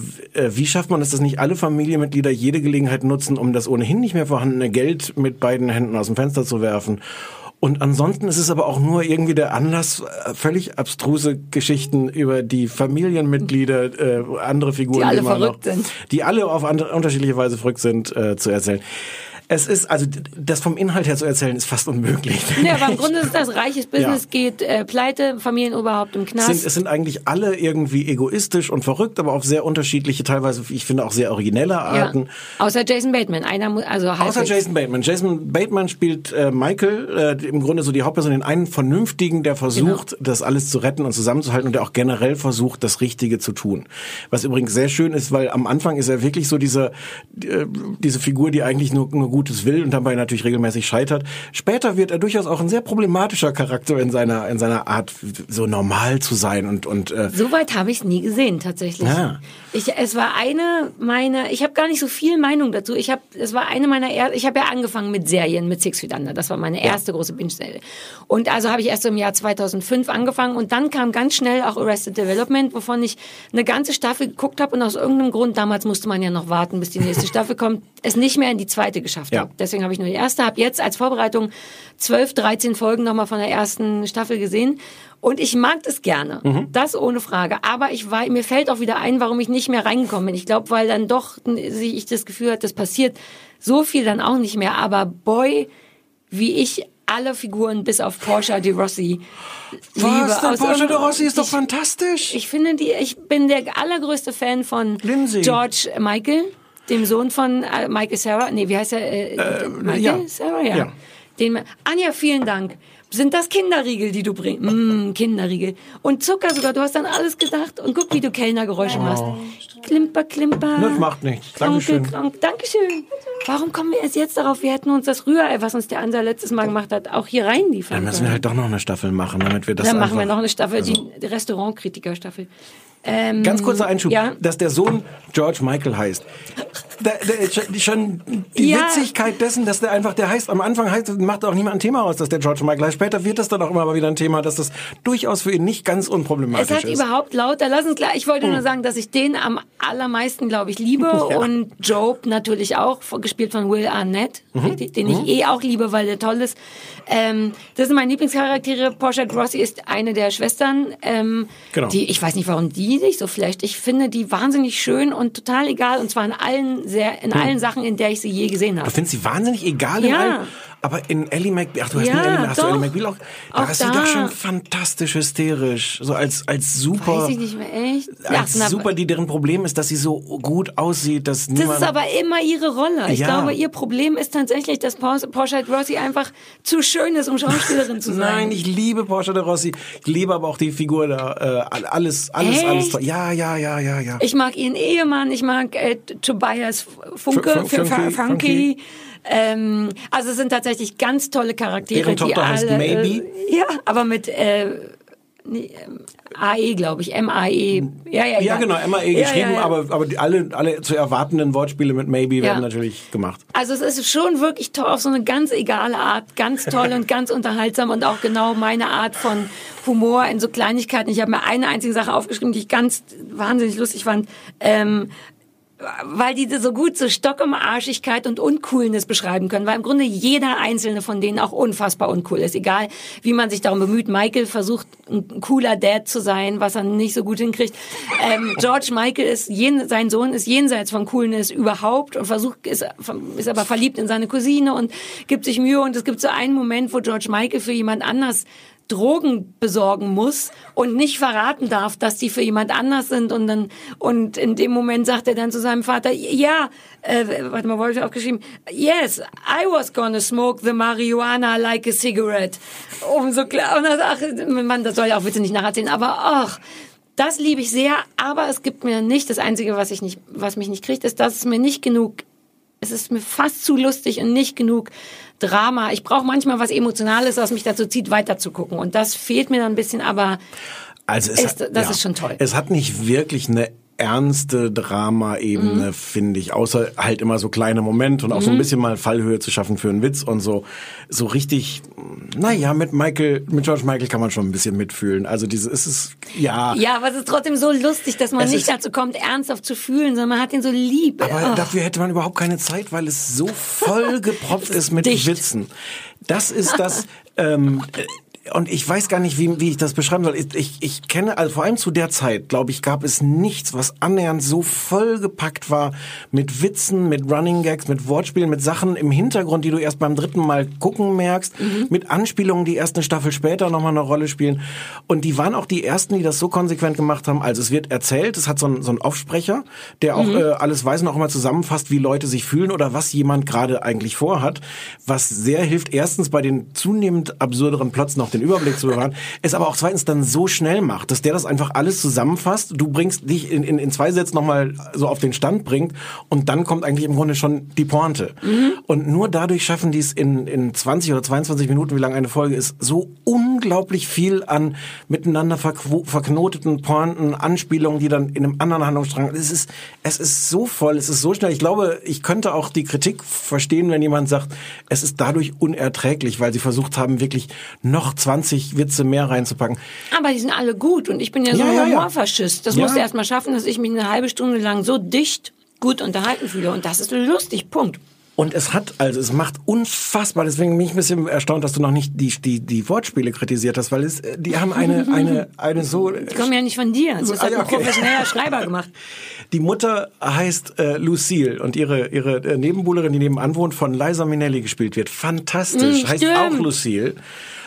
wie schafft man es, dass nicht alle Familienmitglieder jede Gelegenheit nutzen, um das ohnehin nicht mehr vorhandene Geld mit beiden Händen aus dem Fenster zu werfen? Und ansonsten ist es aber auch nur irgendwie der Anlass, äh, völlig abstruse Geschichten über die Familienmitglieder, äh, andere Figuren, Die alle verrückt noch, sind. die alle auf andere, unterschiedliche Weise verrückt sind, äh, zu erzählen. Es ist, also das vom Inhalt her zu erzählen, ist fast unmöglich. Ja, aber im Grunde ist das reiches Business, geht äh, pleite, Familienoberhaupt im Es Knast. sind, es sind eigentlich alle irgendwie egoistisch und verrückt, aber auf sehr unterschiedliche, teilweise, ich finde auch sehr originelle Arten. ja. Außer Jason Bateman. Einer, mu- also Außer halbwegs. Jason Bateman. Jason Bateman spielt äh, Michael, äh, im Grunde so die Hauptperson, den einen Vernünftigen, der versucht, Genau. das alles zu retten und zusammenzuhalten und der auch generell versucht, das Richtige zu tun. Was übrigens sehr schön ist, weil am Anfang ist er wirklich so diese, äh, diese Figur, die eigentlich nur, nur Gutes will und dabei natürlich regelmäßig scheitert. Später wird er durchaus auch ein sehr problematischer Charakter in seiner, in seiner Art, so normal zu sein und, und äh, Soweit habe ich es nie gesehen, tatsächlich. Ja. Ich, es war eine meiner, ich habe gar nicht so viel Meinung dazu. Ich habe, es war eine meiner, er, ich habe ja angefangen mit Serien, mit Six Feet Under. Das war meine erste große Binge-Serie. Und also habe ich erst im Jahr 2005 angefangen und dann kam ganz schnell auch Arrested Development, wovon ich eine ganze Staffel geguckt habe und aus irgendeinem Grund, damals musste man ja noch warten, bis die nächste Staffel kommt, es nicht mehr in die zweite geschafft Ja. habe. Deswegen habe ich nur die erste, habe jetzt als Vorbereitung 12, 13 Folgen nochmal von der ersten Staffel gesehen. Und ich mag das gerne. Das ohne Frage. Aber ich war, mir fällt auch wieder ein, warum ich nicht mehr reingekommen bin. Ich glaube, weil dann doch sich ich das Gefühl hatte, das passiert so viel dann auch nicht mehr. Aber boy, wie ich alle Figuren bis auf Porsche de Rossi liebe. was? Der Aus Porsche de Rossi ist doch ich, fantastisch. ich finde die, ich bin der allergrößte Fan von Lindsay. George Michael, dem Sohn von äh, Michael Sarah. Nee, wie heißt er? Äh, Michael ja. Sarah, ja. Ja. Den, Anja, vielen Dank. Sind das Kinderriegel, die du bringst? Mm, Kinderriegel. Und Zucker sogar, du hast dann alles gedacht. Und guck, wie du Kellnergeräusche machst. Klimper, klimper. Das macht nichts. Dankeschön. Krank. Dankeschön. Warum kommen wir erst jetzt darauf? Wir hätten uns das Rührei, was uns der Ansa letztes Mal gemacht hat, auch hier reinliefern Dann müssen wir können. halt doch noch eine Staffel machen, damit wir das Dann machen wir noch eine Staffel, Also- die Restaurantkritiker-Staffel. Ähm, Ganz kurzer Einschub, Ja. dass der Sohn George Michael heißt. Da, da, schon- die Ja. Witzigkeit dessen, dass der einfach, der heißt, am Anfang heißt, macht auch niemand ein Thema aus, dass der George Michael heißt. Später wird das dann auch immer mal wieder ein Thema, dass das durchaus für ihn nicht ganz unproblematisch Es hat ist. überhaupt lauter. Lass uns klar. Ich wollte nur sagen, dass ich den am allermeisten, glaube ich, liebe Ja. und Job natürlich auch, gespielt von Will Arnett, Mhm. den ich eh auch liebe, weil der toll ist. Ähm, das sind meine Lieblingscharaktere. Portia Grossi ist eine der Schwestern. Ähm, Genau. Die, ich weiß nicht, warum die sich so vielleicht. Ich finde die wahnsinnig schön und total egal. Und zwar in allen sehr, in allen Sachen, in der ich sie je gesehen habe. Du findest sie wahnsinnig egal in Ja. allem, aber in Ellie McBeal, ach du hast Ja, nie Ellie, hast du doch. Ellie McBeal auch, da Auch ist sie da. doch schon fantastisch hysterisch, so als, als super, Weiß ich nicht mehr echt. als na, super, die deren Problem ist, dass sie so gut aussieht, dass Das niemand... ist aber immer ihre Rolle. Ich Ja. glaube, ihr Problem ist tatsächlich, dass Por- Portia Rossi einfach zu schön ist, um Schauspielerin zu sein. Nein, ich liebe Porsche de Rossi. Ich liebe aber auch die Figur da. Äh, alles, alles, Echt? alles. Ja, ja, ja, ja, ja. Ich mag ihren Ehemann, ich mag äh, Tobias Funke, Fun- F- Funky, Funky. Ähm, also es sind tatsächlich ganz tolle Charaktere, Deren die Tochter heißt alle, Maybe. Äh, ja, aber mit äh, nee, ähm, AE, glaube ich, M-A-E. Ja, ja, ja. ja, genau, MAE Ja, geschrieben, ja, aber, aber die, alle, alle zu erwartenden Wortspiele mit Maybe werden natürlich gemacht. Also es ist schon wirklich toll, auf so eine ganz egale Art, ganz toll und ganz unterhaltsam und auch genau meine Art von Humor in so Kleinigkeiten. Ich habe mir eine einzige Sache aufgeschrieben, die ich ganz wahnsinnig lustig fand. Ähm, weil die so gut so Stockumarschigkeit und Uncoolness beschreiben können, weil im Grunde jeder einzelne von denen auch unfassbar uncool ist. Egal, wie man sich darum bemüht. Michael versucht, ein cooler Dad zu sein, was er nicht so gut hinkriegt. Ähm, George Michael ist, jen, sein Sohn ist jenseits von Coolness überhaupt und versucht, ist, ist aber verliebt in seine Cousine und gibt sich Mühe. Und es gibt so einen Moment, wo George Michael für jemand anders Drogen besorgen muss und nicht verraten darf, dass die für jemand anders sind und dann und in dem Moment sagt er dann zu seinem Vater, ja, äh, warte mal, wo hab ich aufgeschrieben? Yes, I was gonna smoke the marijuana like a cigarette. Um so klar und dann, ach, man, das soll ja auch bitte nicht nacherzählen, aber ach, das liebe ich sehr, aber es gibt mir nicht das einzige, was ich nicht, was mich nicht kriegt, ist, dass es mir nicht genug es ist mir fast zu lustig und nicht genug Drama. Ich brauche manchmal was Emotionales, was mich dazu zieht, weiterzugucken. Und das fehlt mir dann ein bisschen, aber Also es hat, das ist schon toll. Es hat nicht wirklich eine ernste Drama-Ebene, Mhm. finde ich, außer halt immer so kleine Momente und auch so ein bisschen mal Fallhöhe zu schaffen für einen Witz und so so richtig. Naja, mit Michael, mit George Michael kann man schon ein bisschen mitfühlen. Also diese, ist es ja. ja, aber es ist trotzdem so lustig, dass man Es nicht ist- dazu kommt, ernsthaft zu fühlen, sondern man hat ihn so lieb. Aber Oh. dafür hätte man überhaupt keine Zeit, weil es so voll gepropft ist mit dicht. Witzen. Das ist das. ähm, äh, und ich weiß gar nicht, wie, wie ich das beschreiben soll. Ich, ich, kenne, also vor allem zu der Zeit, glaube ich, gab es nichts, was annähernd so vollgepackt war mit Witzen, mit Running Gags, mit Wortspielen, mit Sachen im Hintergrund, die du erst beim dritten Mal gucken merkst, Mhm. mit Anspielungen, die erst eine Staffel später nochmal eine Rolle spielen. Und die waren auch die ersten, die das so konsequent gemacht haben. Also es wird erzählt, es hat so einen, so einen Aufsprecher, der auch Mhm. äh, alles weiß und auch immer zusammenfasst, wie Leute sich fühlen oder was jemand gerade eigentlich vorhat, was sehr hilft, erstens bei den zunehmend absurderen Plots noch den Überblick zu bewahren, es aber auch zweitens dann so schnell macht, dass der das einfach alles zusammenfasst, du bringst dich in, in, in zwei Sätzen nochmal so auf den Stand bringt und dann kommt eigentlich im Grunde schon die Pointe. Und nur dadurch schaffen die es in, in 20 oder 22 Minuten, wie lang eine Folge ist, so unglaublich viel an miteinander verknoteten Pointen, Anspielungen, die dann in einem anderen Handlungsstrang, es ist, es ist so voll, es ist so schnell. Ich glaube, ich könnte auch die Kritik verstehen, wenn jemand sagt, es ist dadurch unerträglich, weil sie versucht haben, wirklich noch 20 Witze mehr reinzupacken. Aber die sind alle gut und ich bin ja so Ja, ein. Humorfaschist. Das Ja. musst du erst mal schaffen, dass ich mich eine halbe Stunde lang so dicht gut unterhalten fühle. Und das ist lustig, Punkt. Und es hat, also es macht unfassbar, deswegen bin ich ein bisschen erstaunt, dass du noch nicht die, die, die Wortspiele kritisiert hast, weil es, äh, die haben eine, eine, eine so, Die kommen ja nicht von dir. Das So, hat ja, ein okay. professioneller Schreiber gemacht. Die Mutter heißt äh, Lucille und ihre, ihre äh, Nebenbuhlerin, die nebenan wohnt, von Liza Minnelli gespielt wird. Fantastisch. Mm, heißt auch Lucille.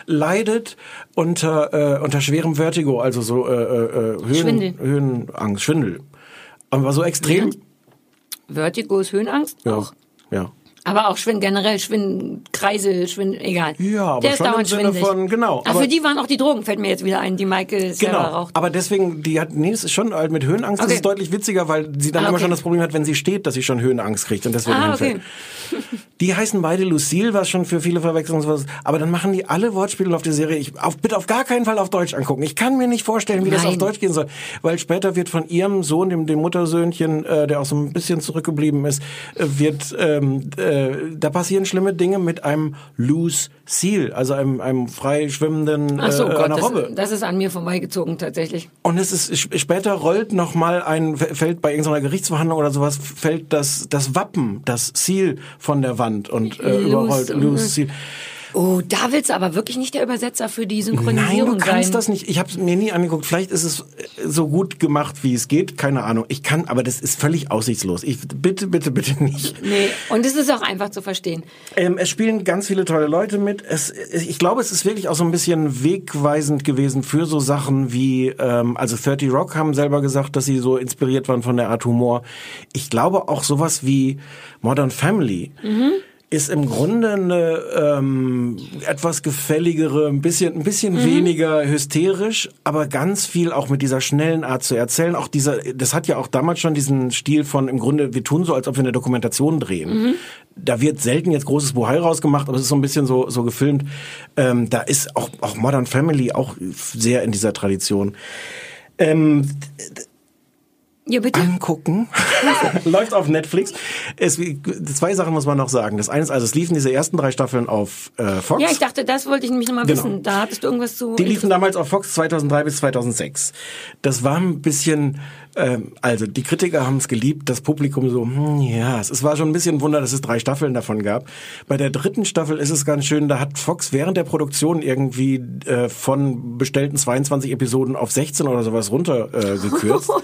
Leidet unter, äh, unter schwerem Vertigo, also so äh, äh, Höhen, Schwindel. Höhenangst, Schwindel. Aber so extrem. Vertigo ist Höhenangst? Ja. Auch. ja. Aber auch Schwind, generell Schwind, Kreise, Schwind, egal. Ja, aber Der ist schon im dauernd Sinne schwindelig. von- genau, Ach, aber- für die waren auch die Drogen, fällt mir jetzt wieder ein, die Michael selber Genau, raucht. aber deswegen, die hat, nee, das ist schon halt mit Höhenangst, das Okay. ist deutlich witziger, weil sie dann Ah, immer okay. schon das Problem hat, wenn sie steht, dass sie schon Höhenangst kriegt und deswegen Ah, hinfällt. okay. Die heißen beide Lucille, was schon für viele Verwechslungen was, aber dann machen die alle Wortspiele auf die Serie. Ich auf, bitte auf gar keinen Fall auf Deutsch angucken. Ich kann mir nicht vorstellen, wie das Nein. auf Deutsch gehen soll, weil später wird von ihrem Sohn, dem, dem Muttersöhnchen, äh, der auch so ein bisschen zurückgeblieben ist, äh, wird ähm, äh, da passieren schlimme Dinge mit einem Loose Seal, also einem, einem frei schwimmenden Ach so, äh, Gott, einer das, Robbe. das ist an mir vorbeigezogen tatsächlich. Und es ist sp- später rollt noch mal ein fällt bei irgendeiner Gerichtsverhandlung oder sowas fällt das das Wappen, das Seal von der Wand und äh, Loose, überrollt mhm. loose Seal. Oh, da willst du aber wirklich nicht der Übersetzer für die Nein, Synchronisierung du kannst sein. das nicht. Ich habe es mir nie angeguckt. Vielleicht ist es äh, so gut gemacht, wie es geht. Keine Ahnung. Ich kann, aber das ist völlig aussichtslos. Ich bitte, bitte, bitte nicht. Nee, und es ist auch einfach zu verstehen. Ähm, es spielen ganz viele tolle Leute mit. Es, ich glaube, es ist wirklich auch so ein bisschen wegweisend gewesen für so Sachen wie, ähm, also 30 Rock haben selber gesagt, dass sie so inspiriert waren von der Art Humor. Ich glaube auch sowas wie Modern Family. Ist im Grunde eine ähm, etwas gefälligere, ein bisschen, ein bisschen weniger hysterisch, aber ganz viel auch mit dieser schnellen Art zu erzählen. Auch dieser, das hat ja auch damals schon diesen Stil von im Grunde, wir tun so, als ob wir eine Dokumentation drehen. Da wird selten jetzt großes Buhai rausgemacht, aber es ist so ein bisschen so, so gefilmt. Ähm, da ist auch, auch Modern Family auch sehr in dieser Tradition. Ähm, Ja, bitte. angucken. Läuft auf Netflix. Es, zwei Sachen muss man noch sagen. Das eine ist, also es liefen diese ersten drei Staffeln auf äh, Fox. Ja, ich dachte, das wollte ich nämlich nochmal Genau. wissen. Da hattest du irgendwas zu. Die liefen damals auf Fox 2003 bis 2006. Das war ein bisschen, ähm, also die Kritiker haben es geliebt, das Publikum so, hm, ja, es war schon ein bisschen ein Wunder, dass es drei Staffeln davon gab. Bei der dritten Staffel ist es ganz schön, da hat Fox während der Produktion irgendwie äh, von bestellten 22 Episoden auf 16 oder sowas runter äh, gekürzt.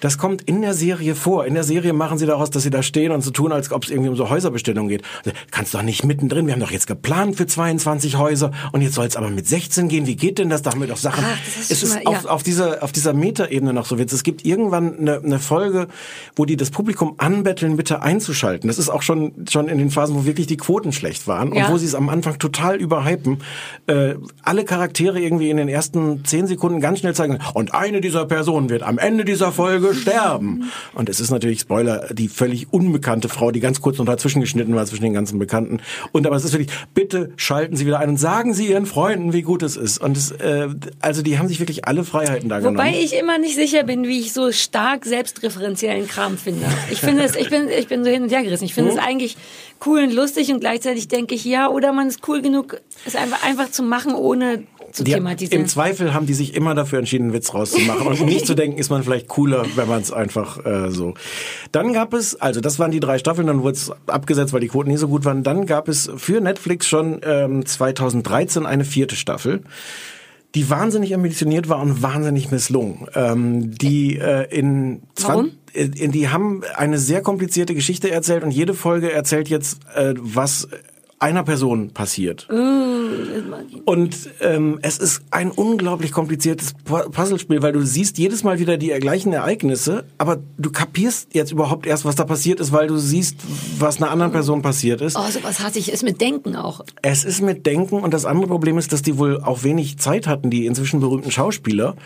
Das kommt in der Serie vor. In der Serie machen sie daraus, dass sie da stehen und so tun, als ob es irgendwie um so Häuserbestellung geht. Also, Kannst doch nicht mittendrin. Wir haben doch jetzt geplant für 22 Häuser und jetzt soll es aber mit 16 gehen. Wie geht denn das? Da haben wir doch Sachen. Ach, das hast es ist mal- auf, ja. auf dieser auf dieser Metaebene noch so Witz. Es gibt irgendwann eine, eine Folge, wo die das Publikum anbetteln, bitte einzuschalten. Das ist auch schon schon in den Phasen, wo wirklich die Quoten schlecht waren Ja. und wo sie es am Anfang total überhypen. Äh, alle Charaktere irgendwie in den ersten 10 Sekunden ganz schnell zeigen. Und eine dieser Personen wird am Ende dieser Folge sterben. Und es ist natürlich Spoiler, die völlig unbekannte Frau, die ganz kurz noch dazwischen geschnitten war zwischen den ganzen Bekannten. Und aber es ist wirklich, bitte schalten Sie wieder ein und sagen Sie Ihren Freunden, wie gut es ist. Und es, äh, also die haben sich wirklich alle Freiheiten da Wobei genommen. ich immer nicht sicher bin, wie ich so stark selbstreferenziellen Kram finde. Ich finde es, ich bin, ich bin so hin und her gerissen. Ich finde es eigentlich cool und lustig und gleichzeitig denke ich, ja, oder man ist cool genug, es einfach, einfach zu machen, ohne zu Die, thematisieren. Im Zweifel haben die sich immer dafür entschieden, einen Witz rauszumachen und nicht zu denken, ist man vielleicht cooler, wenn man es einfach äh, so. Dann gab es, also das waren die drei Staffeln, dann wurde es abgesetzt, weil die Quoten nicht so gut waren. Dann gab es für Netflix schon ähm, 2013 eine vierte Staffel die wahnsinnig ambitioniert war und wahnsinnig misslungen. Ähm, die äh, in, Warum? 20, in die haben eine sehr komplizierte Geschichte erzählt und jede Folge erzählt jetzt, äh, was einer Person passiert. Und ähm, es ist ein unglaublich kompliziertes Pu- Puzzlespiel, weil du siehst jedes Mal wieder die gleichen Ereignisse, aber du kapierst jetzt überhaupt erst, was da passiert ist, weil du siehst, was einer anderen Person passiert ist. oh, sowas hasse ich. Ist mit Denken auch. Es ist mit Denken und das andere Problem ist, dass die wohl auch wenig Zeit hatten, die inzwischen berühmten Schauspieler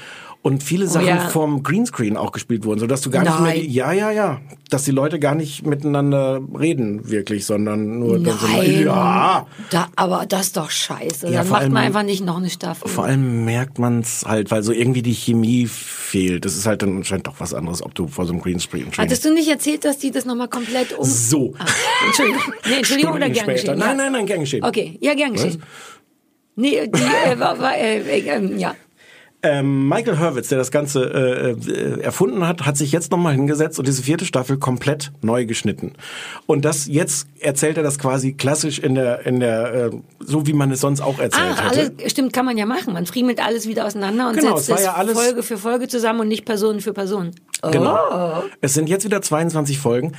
und viele Sachen Oh ja. vom Greenscreen auch gespielt wurden, sodass du gar nicht mehr, Nein. ja, ja, ja, dass die Leute gar nicht miteinander reden wirklich, sondern nur dann so, Nein. ja. Da, aber das ist doch scheiße. Ja, Dann macht allem- man einfach nicht noch eine Staffel. Vor allem merkt man es halt, weil so irgendwie die Chemie fehlt. Das ist halt dann anscheinend doch was anderes, ob du vor so einem Greenscreen Hattest du nicht erzählt, dass die das nochmal komplett um... So. Ah, Entschuldigung. Nee, Entschuldigung oder Stunden gern später. geschehen? Nein, nein, nein, gern geschehen. Okay, ja, gern geschehen. Nee, die äh, war, war äh, äh, ähm, ja. Ähm, Michael Hurwitz, der das Ganze äh, äh, erfunden hat, hat sich jetzt nochmal hingesetzt und diese vierte Staffel komplett neu geschnitten. Und das jetzt erzählt er das quasi klassisch in der, in der, äh, so wie man es sonst auch erzählt Ah, hätte. alles, stimmt, kann man ja machen. Man friemelt alles wieder auseinander und Genau, setzt es ja alles- Folge für Folge zusammen und nicht Person für Person. Oh. Genau. Es sind jetzt wieder 22 Folgen.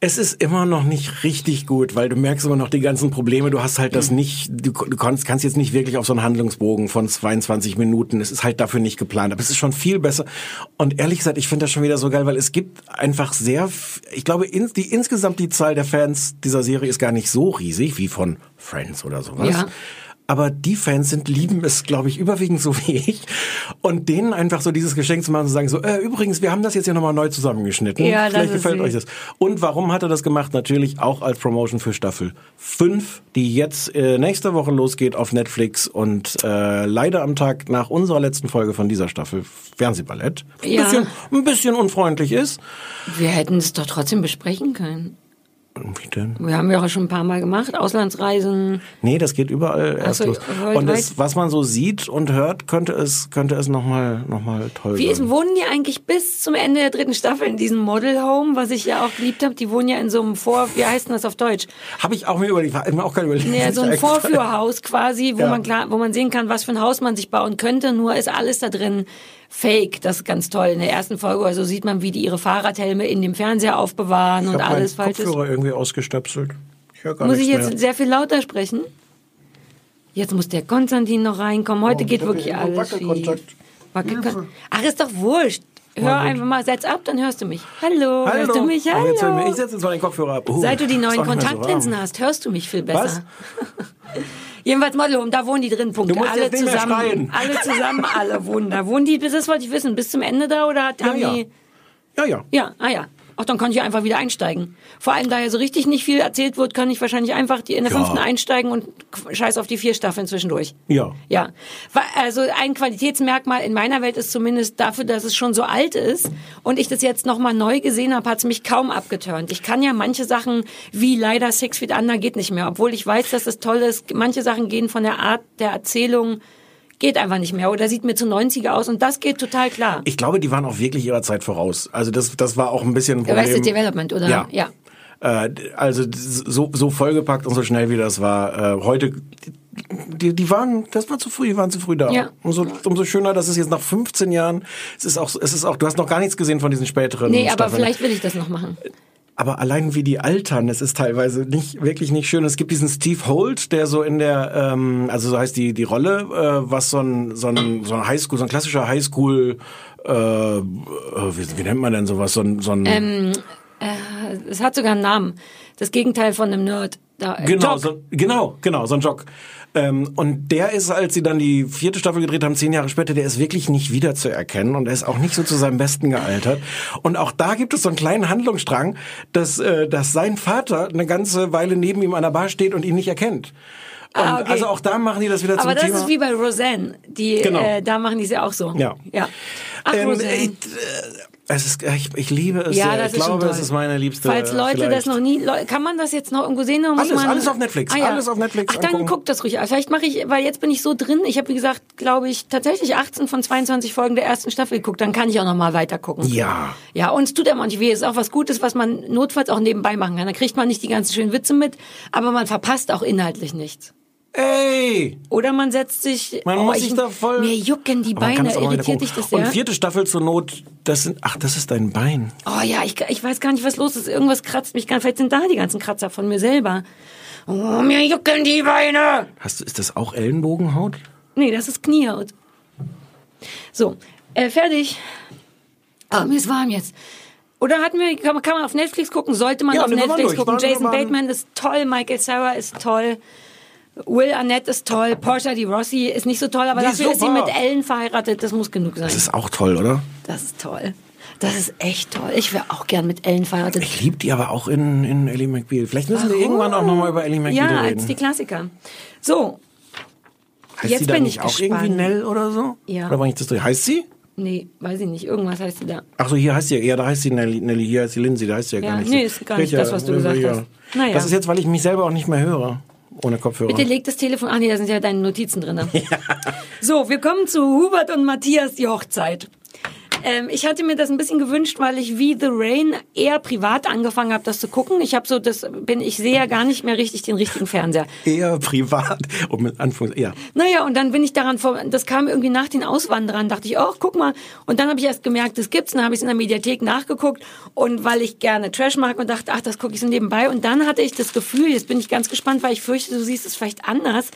Es ist immer noch nicht richtig gut, weil du merkst immer noch die ganzen Probleme. Du hast halt das nicht, du, du kannst, kannst jetzt nicht wirklich auf so einen Handlungsbogen von 22 Minuten. Es ist halt dafür nicht geplant. Aber es ist schon viel besser. Und ehrlich gesagt, ich finde das schon wieder so geil, weil es gibt einfach sehr, ich glaube, in, die, insgesamt die Zahl der Fans dieser Serie ist gar nicht so riesig wie von Friends oder sowas. Ja. Aber die Fans sind, lieben es, glaube ich, überwiegend so wie ich. Und denen einfach so dieses Geschenk zu machen, zu sagen so, äh, übrigens, wir haben das jetzt hier nochmal neu zusammengeschnitten. Ja, das Vielleicht gefällt süß. euch das. Und warum hat er das gemacht? Natürlich auch als Promotion für Staffel 5, die jetzt äh, nächste Woche losgeht auf Netflix und äh, leider am Tag nach unserer letzten Folge von dieser Staffel Fernsehballett ein, Ja. bisschen, ein bisschen unfreundlich ist. Wir hätten es doch trotzdem besprechen können. Wie denn? Wir haben ja auch schon ein paar Mal gemacht. Auslandsreisen. Nee, das geht überall erst so, los. Und das, was man so sieht und hört, könnte es, könnte es nochmal noch mal toll Wie sein. wohnen die eigentlich bis zum Ende der dritten Staffel in diesem Model Home, was ich ja auch geliebt habe? Die wohnen ja in so einem Vor, wie heißt denn das auf Deutsch? Habe ich auch mir überlegt, mir auch gerade überlegt. Nee, so ein. Vorführhaus quasi, wo Ja. man klar, wo man sehen kann, was für ein Haus man sich bauen könnte. Nur ist alles da drin fake. Das ist ganz toll. In der ersten Folge also sieht man, wie die ihre Fahrradhelme in dem Fernseher aufbewahren Ich und alles falsch ist. Kopfhörer irgendwie ausgestöpselt. Ich höre gar Muss ich jetzt mehr. sehr viel lauter sprechen? Jetzt muss der Konstantin noch reinkommen. Heute Oh, geht wirklich alles Wackelkontakt. Ach, ist doch wurscht. Hör einfach mal, setz ab, dann hörst du mich. Hallo, hörst du mich? Hallo. jetzt ich setze jetzt mal den Kopfhörer ab. Uh, Seit du die neuen so Kontaktlinsen warm. hast, hörst du mich viel besser. Was? Jedenfalls Modelhome, da wohnen die drin, Punkte. Du musst alle jetzt nicht mehr zusammen, schreien. alle zusammen, alle wohnen da. Wohnen die, das wollte ich wissen, bis zum Ende da oder Ja, haben ja. die? Ja, ja. Ja, ah ja. Ach, dann kann ich einfach wieder einsteigen. Vor allem, da ja so richtig nicht viel erzählt wird, kann ich wahrscheinlich einfach die in der Ja. fünften einsteigen und scheiß auf die vier Staffeln zwischendurch. Ja. Ja, also ein Qualitätsmerkmal in meiner Welt ist zumindest dafür, dass es schon so alt ist und ich das jetzt nochmal neu gesehen habe, hat es mich kaum abgeturnt. Ich kann ja manche Sachen, wie leider Six Feet Under geht nicht mehr, obwohl ich weiß, dass es toll ist. Manche Sachen gehen von der Art der Erzählung, geht einfach nicht mehr oder sieht mir zu 90er aus und das geht total klar. Ich glaube, die waren auch wirklich ihrer Zeit voraus. Also das, das war auch ein bisschen ein Problem. Arrested Development, oder? Ja. ja. Äh, also so, so vollgepackt und so schnell wie das war. Äh, heute, die, die waren, das war zu früh, die waren zu früh da. Ja. Umso, umso schöner, dass es jetzt nach 15 Jahren, es ist auch, es ist auch, du hast noch gar nichts gesehen von diesen späteren Nee, aber Staffeln. vielleicht will ich das noch machen. Aber allein wie die altern, es ist teilweise nicht wirklich nicht schön. Es gibt diesen Steve Holt, der so in der, ähm, also so heißt die die Rolle, äh, was so ein so ein so ein Highschool, so ein klassischer Highschool, äh, äh, wie, wie nennt man denn sowas, so ein so ein Ähm, Es hat sogar einen Namen. Das Gegenteil von einem Nerd. Da, äh, Genau, Jock. so, genau, genau, so ein Jock. Ähm, und der ist, als sie dann die vierte Staffel gedreht haben, zehn Jahre später, der ist wirklich nicht wiederzuerkennen und er ist auch nicht so zu seinem Besten gealtert. Und auch da gibt es so einen kleinen Handlungsstrang, dass, äh, dass sein Vater eine ganze Weile neben ihm an der Bar steht und ihn nicht erkennt. Ah, okay. also auch da machen die das wieder zum Aber das Thema. ist wie bei Roseanne. Die, Genau. äh, da machen die es ja auch so. Ja. ja. Ach, ähm, Roseanne. ich, äh, es ist, ich, ich liebe es ja, sehr. das Ich glaube, es ist meine liebste. Falls Leute vielleicht. das noch nie, kann man das jetzt noch irgendwo sehen? Oder muss Alles, alles auf Netflix, Ah, ja. alles auf Netflix Ach, dann guckt das ruhig. an. Vielleicht mache ich, weil jetzt bin ich so drin. Ich habe, wie gesagt, glaube ich, tatsächlich 18 von 22 Folgen der ersten Staffel geguckt. Dann kann ich auch noch mal weiter gucken. Ja. Ja, und es tut ja manchmal weh. Es ist auch was Gutes, was man notfalls auch nebenbei machen kann. Da kriegt man nicht die ganzen schönen Witze mit, aber man verpasst auch inhaltlich nichts. Ey! Oder man setzt sich. Man oh, muss ich, sich da voll. Mir jucken die Beine. Irritiert dich das sehr? Und vierte Staffel zur Not, das sind, ach, das ist dein Bein. Oh ja, ich, ich weiß gar nicht, was los ist. Irgendwas kratzt mich gar Vielleicht sind da die ganzen Kratzer von mir selber. Oh, mir jucken die Beine. Hast du, ist das auch Ellenbogenhaut? Nee, das ist Kniehaut. So, äh, fertig. Ah, mir ist warm jetzt. Oder hatten wir, kann man, kann man auf Netflix gucken? Sollte man Ja, auf Netflix gucken? Jason Bateman ist toll, Michael Sarah ist toll, Will Arnett ist toll, Portia di Rossi ist nicht so toll, aber Die ist dafür ist sie super. mit Ellen verheiratet. Das muss genug sein. Das ist auch toll, oder? Das ist toll. Das ist echt toll. Ich wäre auch gern mit Ellen verheiratet. Ich liebe die aber auch in, in Ellie McBeal. Vielleicht müssen wir irgendwann auch nochmal über Ellie McBeal Ja, reden. als die Klassiker. So, heißt jetzt sie da bin nicht ich auch gespannt. irgendwie Nell oder so? Ja. Oder bringe ich das durch? Heißt sie? nee, weiß ich nicht. Irgendwas heißt sie da. Ach so, hier heißt sie ja, ja, da heißt sie Nelly, Nelly hier heißt sie Lindsay, da heißt sie ja, Ja, gar nicht. nee, so. ist gar nicht Ja, das, was du gesagt ja. hast. Naja. Das ist jetzt, weil ich mich selber auch nicht mehr höre. Ohne Kopfhörer. Bitte leg das Telefon. Ach nee, da sind ja deine Notizen drin. So, wir kommen zu Hubert und Matthias, die Hochzeit. Ähm, ich hatte mir das ein bisschen gewünscht, weil ich wie The Rain eher privat angefangen habe, das zu gucken. Ich habe so, das bin, ich sehe ja gar nicht mehr richtig den richtigen Fernseher. Eher privat, um mit Anführungs, ja. Naja, und dann bin ich daran vor, das kam irgendwie nach den Auswanderern, dachte ich, oh, guck mal. Und dann habe ich erst gemerkt, das gibt's, dann habe ich es in der Mediathek nachgeguckt und weil ich gerne Trash mag und dachte, ach, das gucke ich so nebenbei. Und dann hatte ich das Gefühl, jetzt bin ich ganz gespannt, weil ich fürchte, du siehst es vielleicht anders.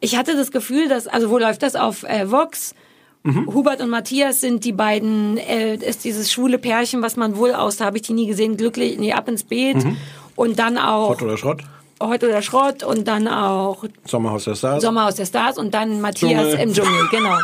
Ich hatte das Gefühl, dass, also wo läuft das auf äh, Vox? Mhm. Hubert und Matthias sind die beiden, äh, ist dieses schwule Pärchen, was man wohl aus, da habe ich die nie gesehen, glücklich, nee, ab ins Beet. Mhm. Und dann auch Hot oder Schrott? Heute oder Schrott und dann auch Sommerhaus der Stars. Sommerhaus der Stars und dann Matthias Dschungel. im Dschungel, genau.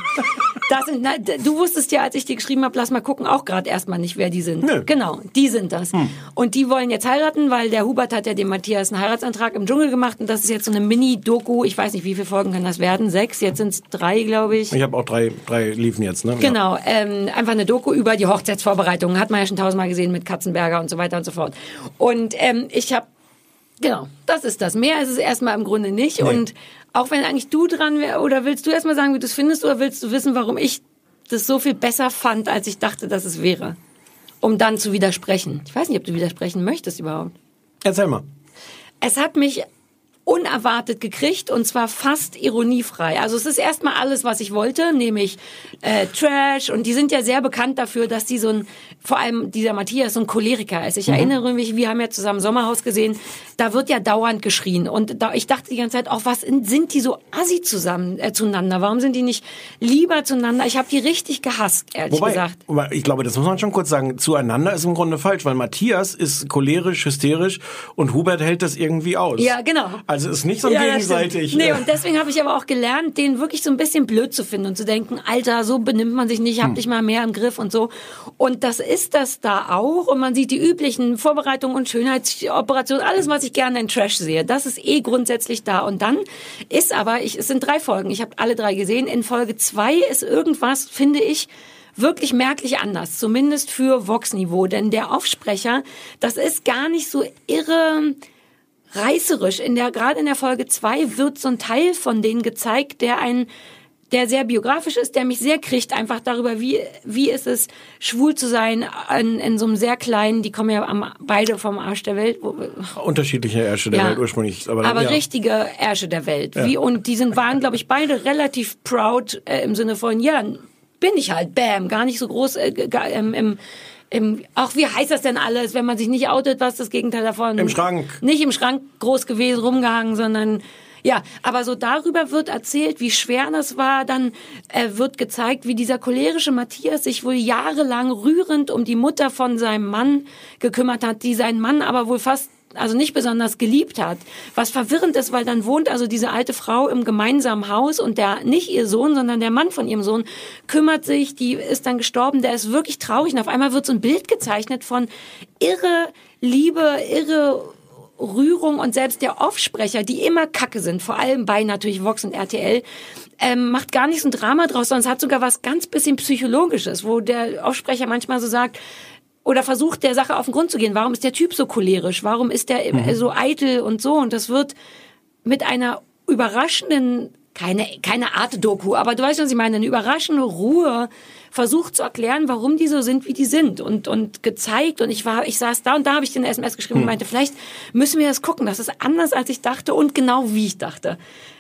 Das sind, na, du wusstest ja, als ich dir geschrieben habe, lass mal gucken, auch gerade erstmal nicht, wer die sind. Hm. Genau, die sind das. Und die wollen jetzt heiraten, weil der Hubert hat ja dem Matthias einen Heiratsantrag im Dschungel gemacht und das ist jetzt so eine Mini-Doku. Ich weiß nicht, wie viele Folgen kann das werden? Sechs, jetzt sind es drei, glaube ich. Ich habe auch drei, drei liefen jetzt, ne? Genau, ähm, einfach eine Doku über die Hochzeitsvorbereitungen. Hat man ja schon tausendmal gesehen mit Katzenberger und so weiter und so fort. Und ähm, ich habe, genau, das ist das. Mehr ist es erstmal im Grunde nicht. Nee. Und auch wenn eigentlich du dran wär, oder willst du erstmal sagen, wie du es findest, oder willst du wissen, warum ich das so viel besser fand, als ich dachte, dass es wäre? Um dann zu widersprechen. Ich weiß nicht, ob du widersprechen möchtest überhaupt. Erzähl mal. Es hat mich unerwartet gekriegt und zwar fast ironiefrei. Also es ist erstmal alles, was ich wollte, nämlich äh, Trash und die sind ja sehr bekannt dafür, dass die so ein, vor allem dieser Matthias so ein Choleriker ist. Ich erinnere mich, wir haben ja zusammen Sommerhaus gesehen, da wird ja dauernd geschrien und da, ich dachte die ganze Zeit, auch was in- sind die so assi zusammen äh, zueinander? Warum sind die nicht lieber zueinander? Ich habe die richtig gehasst, ehrlich Wobei, gesagt. wobei, ich glaube, das muss man schon kurz sagen, zueinander ist im Grunde falsch, weil Matthias ist cholerisch, hysterisch und Hubert hält das irgendwie aus. Ja, genau. Also ist nicht so Ja, gegenseitig. Nee, äh, und deswegen habe ich aber auch gelernt, den wirklich so ein bisschen blöd zu finden und zu denken, Alter, so benimmt man sich nicht, Hm. hab dich mal mehr im Griff und so. Und das ist das da auch. Und man sieht die üblichen Vorbereitungen und Schönheitsoperationen, alles, was ich gerne in Trash sehe. Das ist eh grundsätzlich da. Und dann ist aber, ich, es sind drei Folgen, ich habe alle drei gesehen. In Folge zwei ist irgendwas, finde ich, wirklich merklich anders, zumindest für Vox-Niveau. Denn der Aufsprecher, das ist gar nicht so irre reißerisch. In der, gerade in der Folge zwei wird so ein Teil von denen gezeigt, der ein, der sehr biografisch ist, der mich sehr kriegt, einfach darüber, wie, wie ist es, schwul zu sein, in, in so einem sehr kleinen, die kommen ja am, beide vom Arsch der Welt, wo, unterschiedliche Ärsche der Ja. Welt ursprünglich. Aber, aber ja. richtige Ärsche der Welt. Wie, und die sind, waren, glaube ich, beide relativ proud äh, im Sinne von, ja, bin ich halt, bam, gar nicht so groß äh, im, im, im, auch wie heißt das denn alles, wenn man sich nicht outet, was das Gegenteil davon? Im Schrank. Nicht im Schrank groß gewesen, rumgehangen, sondern ja, aber so darüber wird erzählt, wie schwer das war. Dann äh, wird gezeigt, wie dieser cholerische Matthias sich wohl jahrelang rührend um die Mutter von seinem Mann gekümmert hat, die seinen Mann aber wohl fast also nicht besonders geliebt hat. Was verwirrend ist, weil dann wohnt also diese alte Frau im gemeinsamen Haus und der nicht ihr Sohn, sondern der Mann von ihrem Sohn kümmert sich, die ist dann gestorben, der ist wirklich traurig und auf einmal wird so ein Bild gezeichnet von irre Liebe, irre Rührung und selbst der Offsprecher, die immer kacke sind, vor allem bei natürlich Vox und RTL, ähm, macht gar nicht so ein Drama draus, sondern es hat sogar was ganz bisschen Psychologisches, wo der Offsprecher manchmal so sagt, oder versucht der Sache auf den Grund zu gehen. Warum ist der Typ so cholerisch? Warum ist der äh, so eitel und so? Und das wird mit einer überraschenden, keine, keine Art Doku, aber du weißt, was ich meine, eine überraschende Ruhe versucht zu erklären, warum die so sind, wie die sind und, und gezeigt und ich war, ich saß da und da habe ich den SMS geschrieben und meinte, vielleicht müssen wir das gucken, das ist anders als ich dachte und genau wie ich dachte.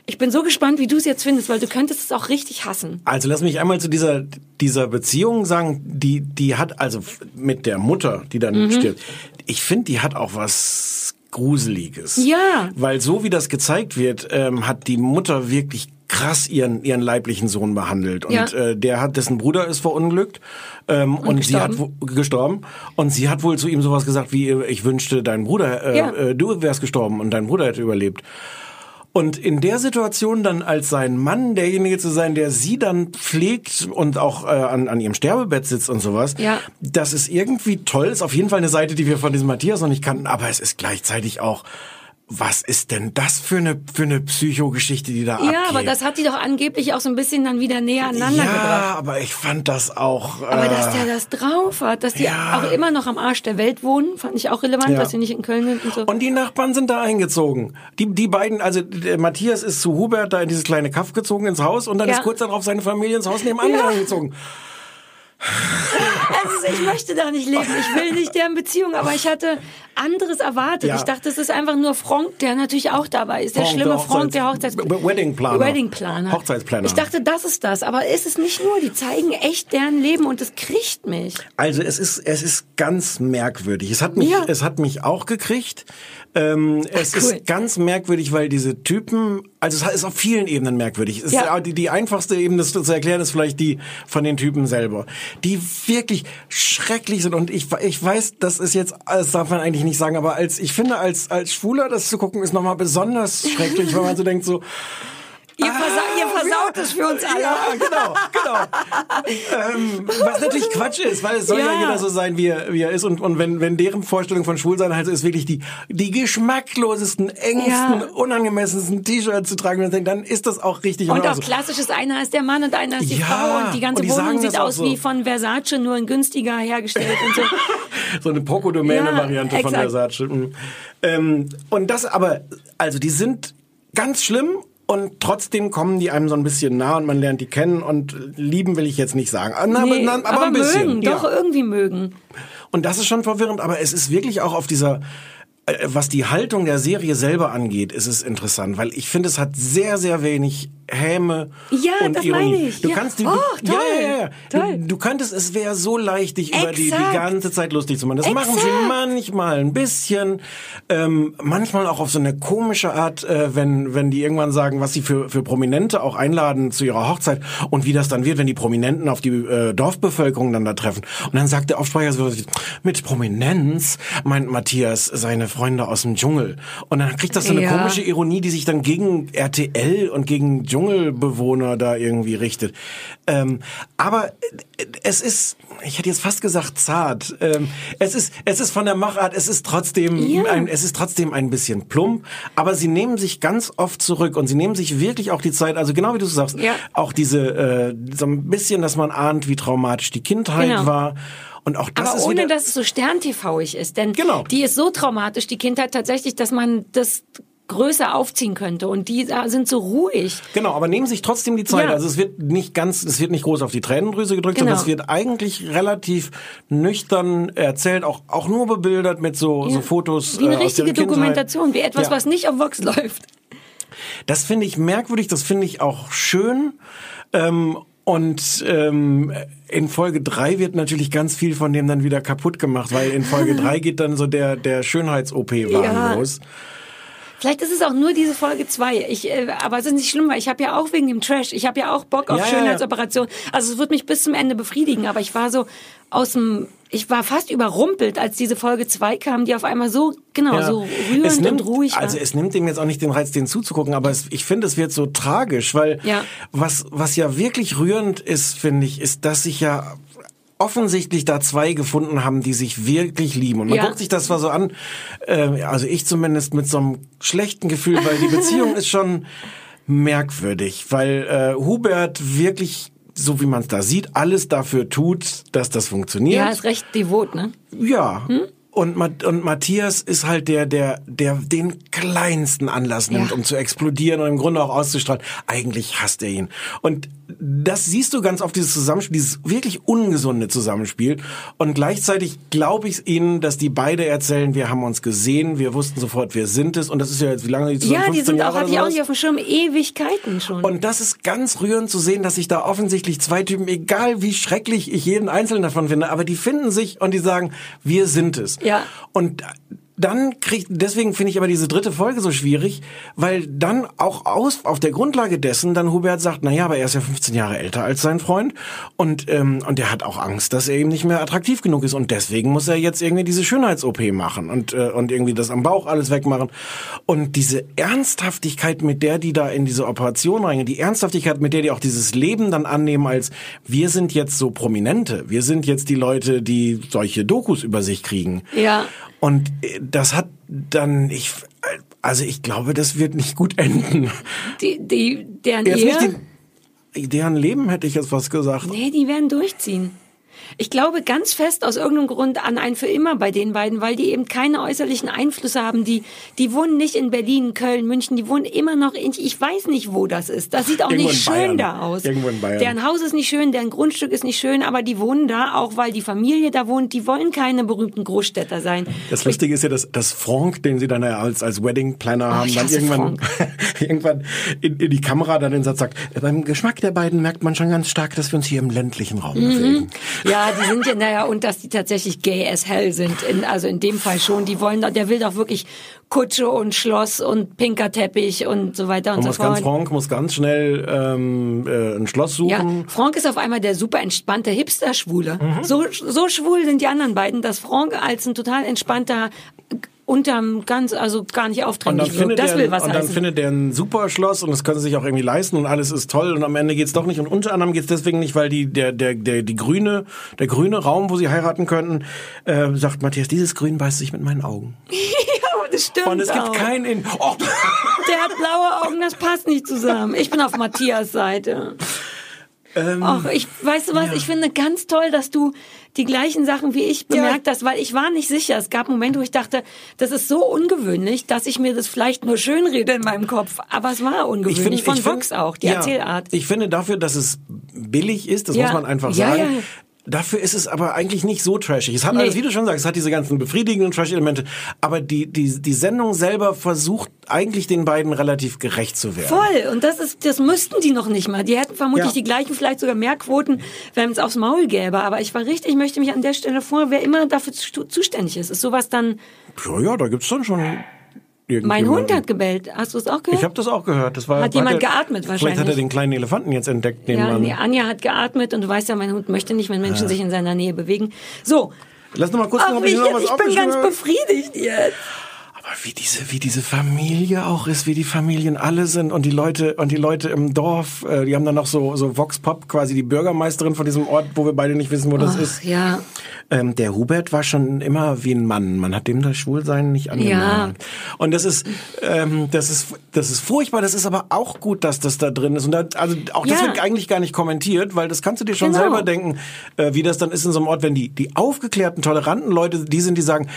Ich bin so gespannt, wie du es jetzt findest, weil du könntest es auch richtig hassen. Also lass mich einmal zu dieser dieser Beziehung sagen, die die hat also mit der Mutter, die dann Mhm. stirbt. Ich finde, die hat auch was Gruseliges. Ja. Weil so wie das gezeigt wird, ähm, hat die Mutter wirklich krass ihren ihren leiblichen Sohn behandelt und Ja. äh, der hat dessen Bruder ist verunglückt ähm, und, sie hat gestorben und sie hat wohl zu ihm sowas gesagt wie äh, ich wünschte dein Bruder äh, Ja. äh, du wärst gestorben und dein Bruder hätte überlebt. Und in der Situation dann als sein Mann derjenige zu sein, der sie dann pflegt und auch äh, an, an ihrem Sterbebett sitzt und sowas, Ja. das ist irgendwie toll. Ist auf jeden Fall eine Seite, die wir von diesem Matthias noch nicht kannten, aber es ist gleichzeitig auch, was ist denn das für eine für eine Psychogeschichte, die da abgeht? Ja, aber das hat die doch angeblich auch so ein bisschen dann wieder näher aneinander ja, gebracht. aber ich fand das auch. Äh, Aber dass der das drauf hat, dass die ja. auch immer noch am Arsch der Welt wohnen, fand ich auch relevant, Ja. dass sie nicht in Köln sind und so. Und die Nachbarn sind da eingezogen. Die, die beiden, also Matthias ist zu Hubert da in dieses kleine Kaff gezogen ins Haus und dann Ja. ist kurz darauf seine Familie ins Haus nebenan Ja. eingezogen. Also ich möchte da nicht leben. Ich will nicht deren Beziehung, aber ich hatte anderes erwartet. Ja. Ich dachte, es ist einfach nur Frank, der natürlich auch dabei ist. Der Frank, schlimme der Frank, der Hochzeits- Hochzeits Weddingplaner. Weddingplaner. Hochzeitsplaner. Ich dachte, das ist das. Aber ist es nicht nur. Die zeigen echt deren Leben und es kriegt mich. Also es ist es ist ganz merkwürdig. Es hat mich Ja. es hat mich auch gekriegt. Ähm, es cool. ist ganz merkwürdig, weil diese Typen, also es ist auf vielen Ebenen merkwürdig. Es Ja. ist, die, die einfachste Ebene das zu erklären ist vielleicht die von den Typen selber, die wirklich schrecklich sind. Und ich ich weiß, das ist jetzt, das darf man eigentlich nicht sagen, aber als ich finde als als Schwuler das zu gucken ist nochmal besonders schrecklich, weil man so denkt so Ihr, versa ihr versaut es für uns alle. Ah, ja, genau, genau. ähm, was natürlich Quatsch ist, weil es soll ja, Ja. jeder so sein, wie er, wie er ist. Und, und wenn, wenn deren Vorstellung von Schwulsein halt so ist, wirklich die, die geschmacklosesten, engsten, Ja. unangemessensten T-Shirts zu tragen, dann ist das auch richtig. Und auch also, klassisches, einer ist der Mann und einer ist die Ja, Frau und die ganze und die Wohnung sieht aus so. wie von Versace, nur in günstiger hergestellt und so. so eine Poco-Domäne-Variante Ja, von. Versace. Mhm. Ähm, und das aber, also die sind ganz schlimm und trotzdem kommen die einem so ein bisschen nah und man lernt die kennen und lieben will ich jetzt nicht sagen. Ah, Na, Nee, aber, na, aber, ein bisschen. mögen, ja. doch irgendwie mögen. Und das ist schon verwirrend, aber es ist wirklich auch auf dieser äh, was die Haltung der Serie selber angeht, ist es interessant, weil ich finde, es hat sehr, sehr wenig Häme Ja, und das Ironie. meine ich. Du Ja. kannst die, Oh, du, toll. ja, ja. Toll. Du, du könntest, es wäre so leicht, dich über die, die Exakt. ganze Zeit lustig zu machen. Das machen sie Exakt. manchmal ein bisschen, ähm, manchmal auch auf so eine komische Art, äh, wenn, wenn die irgendwann sagen, was sie für, für Prominente auch einladen zu ihrer Hochzeit und wie das dann wird, wenn die Prominenten auf die äh, Dorfbevölkerung dann da treffen. Und dann sagt der Aufsprecher so, mit Prominenz meint Matthias seine Freunde aus dem Dschungel. Und dann kriegt das so eine Ja. komische Ironie, die sich dann gegen RTL und gegen Dschungelbewohner da irgendwie richtet. Ähm, aber äh, es ist, ich hätte jetzt fast gesagt zart. Ähm, es ist, es ist von der Machart, es ist trotzdem, Ja. ein, es ist trotzdem ein bisschen plump. Aber sie nehmen sich ganz oft zurück und sie nehmen sich wirklich auch die Zeit, also genau wie du sagst, Ja. auch diese, äh, so ein bisschen, dass man ahnt, wie traumatisch die Kindheit Genau. war. Und auch das Aber ist ohne, dass es so stern-TVig ist. Denn Genau. die ist so traumatisch, die Kindheit tatsächlich, dass man das größer aufziehen könnte. Und die sind so ruhig. Genau, aber nehmen sich trotzdem die Zeit. Ja. Also es wird nicht ganz, es wird nicht groß auf die Tränendrüse gedrückt, Genau. sondern es wird eigentlich relativ nüchtern erzählt, auch, auch nur bebildert mit so, so Ja. Fotos. Wie eine äh, richtige ihrer Kindheit. Dokumentation, wie etwas, Ja. was nicht auf Vox läuft. Das finde ich merkwürdig, das finde ich auch schön. Ähm, und ähm, in Folge drei wird natürlich ganz viel von dem dann wieder kaputt gemacht, weil in Folge drei geht dann so der, der Schönheits-OP-Wahn los. Vielleicht ist es auch nur diese Folge 2. Ich, äh, aber es ist nicht schlimm, weil ich habe ja auch wegen dem Trash, ich habe ja auch Bock auf Ja, ja, ja. Schönheitsoperation. Also es wird mich bis zum Ende befriedigen, aber ich war so aus dem, ich war fast überrumpelt, als diese Folge 2 kam, die auf einmal so, genau, Ja. so rührend nimmt, und ruhig war. Also es nimmt dem jetzt auch nicht den Reiz, den zuzugucken, aber es, ich finde, es wird so tragisch, weil Ja. was, was ja wirklich rührend ist, finde ich, ist, dass sich ja offensichtlich da zwei gefunden haben, die sich wirklich lieben. Und man Ja. guckt sich das zwar so an, äh, also ich zumindest mit so einem schlechten Gefühl, weil die Beziehung ist schon merkwürdig, weil äh, Hubert wirklich so wie man es da sieht, alles dafür tut, dass das funktioniert. ja, ist recht devot, ne? Ja. Und, Ma- und Matthias ist halt der, der, der den kleinsten Anlass nimmt, Ja. um zu explodieren und im Grunde auch auszustrahlen. Eigentlich hasst er ihn. Und das siehst du ganz oft, dieses Zusammenspiel, dieses wirklich ungesunde Zusammenspiel. Und gleichzeitig glaube ich ihnen, dass die beide erzählen, wir haben uns gesehen, wir wussten sofort, wir sind es. Und das ist ja jetzt, wie lange die zusammen? Ja, die 15 sind Jahre auch, hatte ich auch nicht auf dem Schirm, Ewigkeiten schon. Und das ist ganz rührend zu sehen, dass sich da offensichtlich zwei Typen, egal wie schrecklich ich jeden einzelnen davon finde, aber die finden sich und die sagen, wir sind es. Ja. Und dann kriegt, deswegen finde ich aber diese dritte Folge so schwierig, weil dann auch aus, auf der Grundlage dessen dann Hubert sagt, na ja, aber er ist ja 15 Jahre älter als sein Freund und, ähm, und er hat auch Angst, dass er eben nicht mehr attraktiv genug ist und deswegen muss er jetzt irgendwie diese Schönheits-OP machen und, äh, und irgendwie das am Bauch alles wegmachen. Und diese Ernsthaftigkeit, mit der die da in diese Operation reingehen, die Ernsthaftigkeit, mit der die auch dieses Leben dann annehmen als, wir sind jetzt so Prominente, wir sind jetzt die Leute, die solche Dokus über sich kriegen. Ja. Und äh, das hat dann, ich, also ich glaube, das wird nicht gut enden. die, die, deren Jetzt Ehe, nicht die, deren Leben hätte ich jetzt was gesagt. nee, die werden durchziehen. Ich glaube ganz fest aus irgendeinem Grund an ein für immer bei den beiden, weil die eben keine äußerlichen Einflüsse haben. Die, die wohnen nicht in Berlin, Köln, München, die wohnen immer noch in, ich weiß nicht, wo das ist. Das sieht auch Irgendwo nicht schön Bayern. da aus. Irgendwo in Bayern. Deren Haus ist nicht schön, deren Grundstück ist nicht schön, aber die wohnen da, auch weil die Familie da wohnt. Die wollen keine berühmten Großstädter sein. Das Lustige ist ja, dass, dass Franck, den sie dann ja als, als Wedding Planner haben, Oh, ich dann irgendwann, irgendwann in, in die Kamera dann den Satz sagt, beim Geschmack der beiden merkt man schon ganz stark, dass wir uns hier im ländlichen Raum Mhm. bewegen. Ja, die sind ja, naja, und dass die tatsächlich gay as hell sind. In, also in dem Fall schon. Die wollen, doch- der will doch wirklich Kutsche und Schloss und pinker Teppich und so weiter und, Und so muss ganz fort. Franck muss ganz schnell ähm, äh, ein Schloss Ja, suchen. Frank ist auf einmal der super entspannte Hipster-Schwule. Mhm. So, so schwul sind die anderen beiden, dass Frank als ein total entspannter unterm ganz, also gar nicht aufdringlich wirkt. Das will was und dann heißen. findet er ein super Schloss und das können sie sich auch irgendwie leisten und alles ist toll und am Ende geht's doch nicht und unter anderem geht's deswegen nicht, weil die der der der die grüne der grüne Raum, wo sie heiraten könnten, äh, sagt Matthias, dieses Grün beißt sich mit meinen Augen. ja, das stimmt Und es gibt auch. kein in oh, Der hat blaue Augen, das passt nicht zusammen. Ich bin auf Matthias Seite. Ähm, Ach, ich, weißt du was, ich finde ganz toll, dass du die gleichen Sachen wie ich bemerkt hast, weil ich war nicht sicher. Es gab Momente, wo ich dachte, das ist so ungewöhnlich, dass ich mir das vielleicht nur schön rede in meinem Kopf. Aber es war ungewöhnlich. Von find- Vox auch, die ja, Erzählart. Ich finde dafür, dass es billig ist, das Ja. muss man einfach Ja, sagen. Dafür ist es aber eigentlich nicht so trashig. Es hat Nee. alles, wie du schon sagst, es hat diese ganzen befriedigenden Trash-Elemente, aber die, die, die Sendung selber versucht eigentlich den beiden relativ gerecht zu werden. Voll. Und das ist, das müssten die noch nicht mal. Die hätten vermutlich Ja. die gleichen, vielleicht sogar mehr Quoten, wenn es aufs Maul gäbe. Aber ich war richtig, ich möchte mich an der Stelle vor, wer immer dafür zu- zuständig ist. Ist sowas dann, Ja, ja, da gibt's dann schon mein. Hund hat gebellt. Hast du es auch gehört? Ich habe das auch gehört. Das war, Hat jemand er- geatmet Vielleicht hat er wahrscheinlich. den kleinen Elefanten jetzt entdeckt ja, nebenan. nee, Anja hat geatmet und du weißt ja, mein Hund möchte nicht, wenn Menschen sich in seiner Nähe bewegen. So. Lass noch mal kurz Ach, wie ich noch was ich bin ganz befriedigt jetzt. Aber wie diese, wie diese Familie auch ist, wie die Familien alle sind und die Leute und die Leute im Dorf, äh, die haben dann noch so so Vox Pop, quasi die Bürgermeisterin von diesem Ort, wo wir beide nicht wissen, wo das Ach, ist. ja. Ähm, der Hubert war schon immer wie ein Mann. Man hat dem das Schwulsein nicht angemerkt. Und das ist, ähm, das ist, das ist furchtbar. Das ist aber auch gut, dass das da drin ist. Und da, also auch das Ja. wird eigentlich gar nicht kommentiert, weil das kannst du dir schon Genau. selber denken, äh, wie das dann ist in so einem Ort, wenn die, die aufgeklärten, toleranten Leute, die sind, die sagen,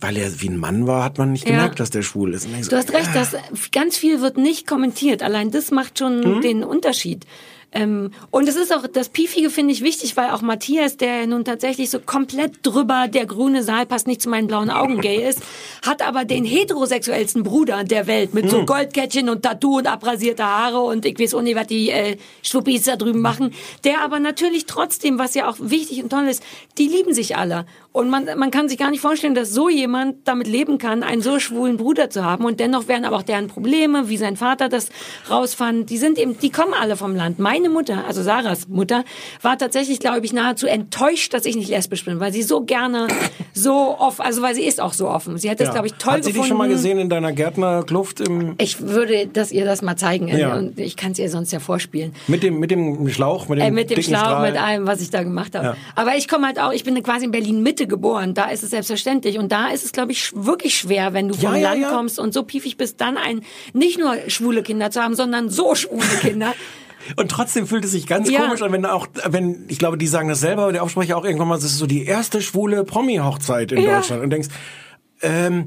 weil er wie ein Mann war, hat man nicht Ja. Gemerkt, dass der schwul ist. Du hast recht, äh, das, ganz viel wird nicht kommentiert. Allein das macht schon Hm? den Unterschied. Ähm, und es ist auch, das Piefige finde ich wichtig, weil auch Matthias, der nun tatsächlich so komplett drüber, der grüne Saal passt nicht zu meinen blauen Augen gay ist, hat aber den heterosexuellsten Bruder der Welt mit Hm. so Goldkettchen und Tattoo und abrasierte Haare und ich weiß auch nicht, was die äh, Schwuppis da drüben machen, der aber natürlich trotzdem, was ja auch wichtig und toll ist, die lieben sich alle. Und man, man kann sich gar nicht vorstellen, dass so jemand damit leben kann, einen so schwulen Bruder zu haben. Und dennoch werden aber auch deren Probleme, wie sein Vater das rausfand, die sind eben, die kommen alle vom Land. Meine Mutter, also Sarahs Mutter, war tatsächlich, glaube ich, nahezu enttäuscht, dass ich nicht lesbisch bin, weil sie so gerne so offen, also weil sie ist auch so offen. Sie hat das, ja. glaube ich, toll Hat sie gefunden. dich schon mal gesehen in deiner Gärtnerkluft im, Ich würde das ihr das mal zeigen. Ja. Und ich kann es ihr sonst ja vorspielen. mit dem, mit dem Schlauch, mit dem, Äh, mit dem Schlauch, Strahl? mit allem, was ich da gemacht habe. Ja. Aber ich komme halt auch, ich bin quasi in Berlin-Mitte geboren. Da ist es selbstverständlich. Und da ist es, glaube ich, wirklich schwer, wenn du Ja, vom ja, Land ja. kommst und so piefig bist, dann ein, nicht nur schwule Kinder zu haben, sondern so schwule Kinder. Und trotzdem fühlt es sich ganz Ja. komisch an, wenn auch, wenn, ich glaube, die sagen das selber, der Aufsprecher auch irgendwann mal, das ist so die erste schwule Promi-Hochzeit in Ja. Deutschland. Und denkst, ähm,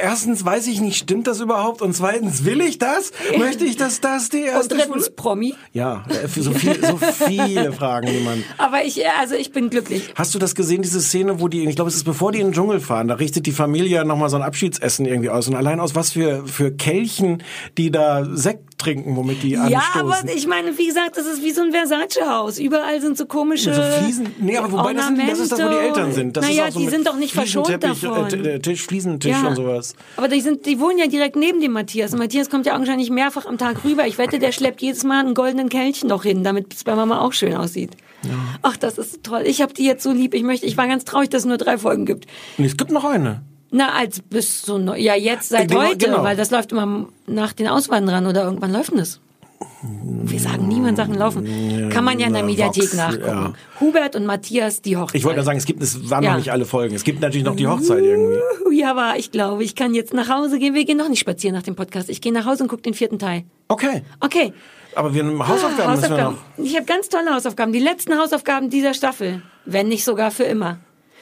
erstens weiß ich nicht, stimmt das überhaupt? Und zweitens, will ich das? Möchte ich, dass das die Und erste drittens schwule... Promi. Ja, äh, für so, viel, so viele Fragen, die man... Aber ich, äh, also ich bin glücklich. Hast du das gesehen, diese Szene, wo die, ich glaube, es ist bevor die in den Dschungel fahren, da richtet die Familie nochmal so ein Abschiedsessen irgendwie aus. Und allein aus was für, für Kelchen, die da Sekt trinken, womit die Ja, anstoßen. aber ich meine, wie gesagt, das ist wie so ein Versace-Haus. Überall sind so komische So Fliesen, nee, aber wobei das, sind, das ist das, wo die Eltern sind. Das naja, so die sind doch nicht verschont Fliesenteppich, davon. Äh, Tisch, Fliesentisch Ja. und sowas. Aber die sind, die wohnen ja direkt neben dem Matthias. Und Matthias kommt ja augenscheinlich mehrfach am Tag rüber. Ich wette, der schleppt jedes Mal einen goldenen Kelchen noch hin, damit es bei Mama auch schön aussieht. Ach, das ist toll. Ich habe die jetzt so lieb. Ich möchte, ich war ganz traurig, dass es nur drei Folgen gibt. Und es gibt noch eine. Na, als bis so, neu- ja, jetzt seit Genau, heute, genau. weil das läuft immer nach den Auswanderern oder irgendwann läuft das? Wir sagen nie, wann Sachen laufen. Kann man ja in der Mediathek Vox, nachgucken. ja. Hubert und Matthias, die Hochzeit. Ich wollte sagen, es gibt, es waren Ja. noch nicht alle Folgen. Es gibt natürlich noch die Hochzeit irgendwie. Ja, aber ich glaube, ich kann jetzt nach Hause gehen. Wir gehen noch nicht spazieren nach dem Podcast. Ich gehe nach Hause und gucke den vierten Teil. Okay. Okay. Aber wir Hausaufgaben, Ah, müssen wir noch. Hausaufgaben. Ich habe ganz tolle Hausaufgaben. Die letzten Hausaufgaben dieser Staffel. Wenn nicht sogar für immer.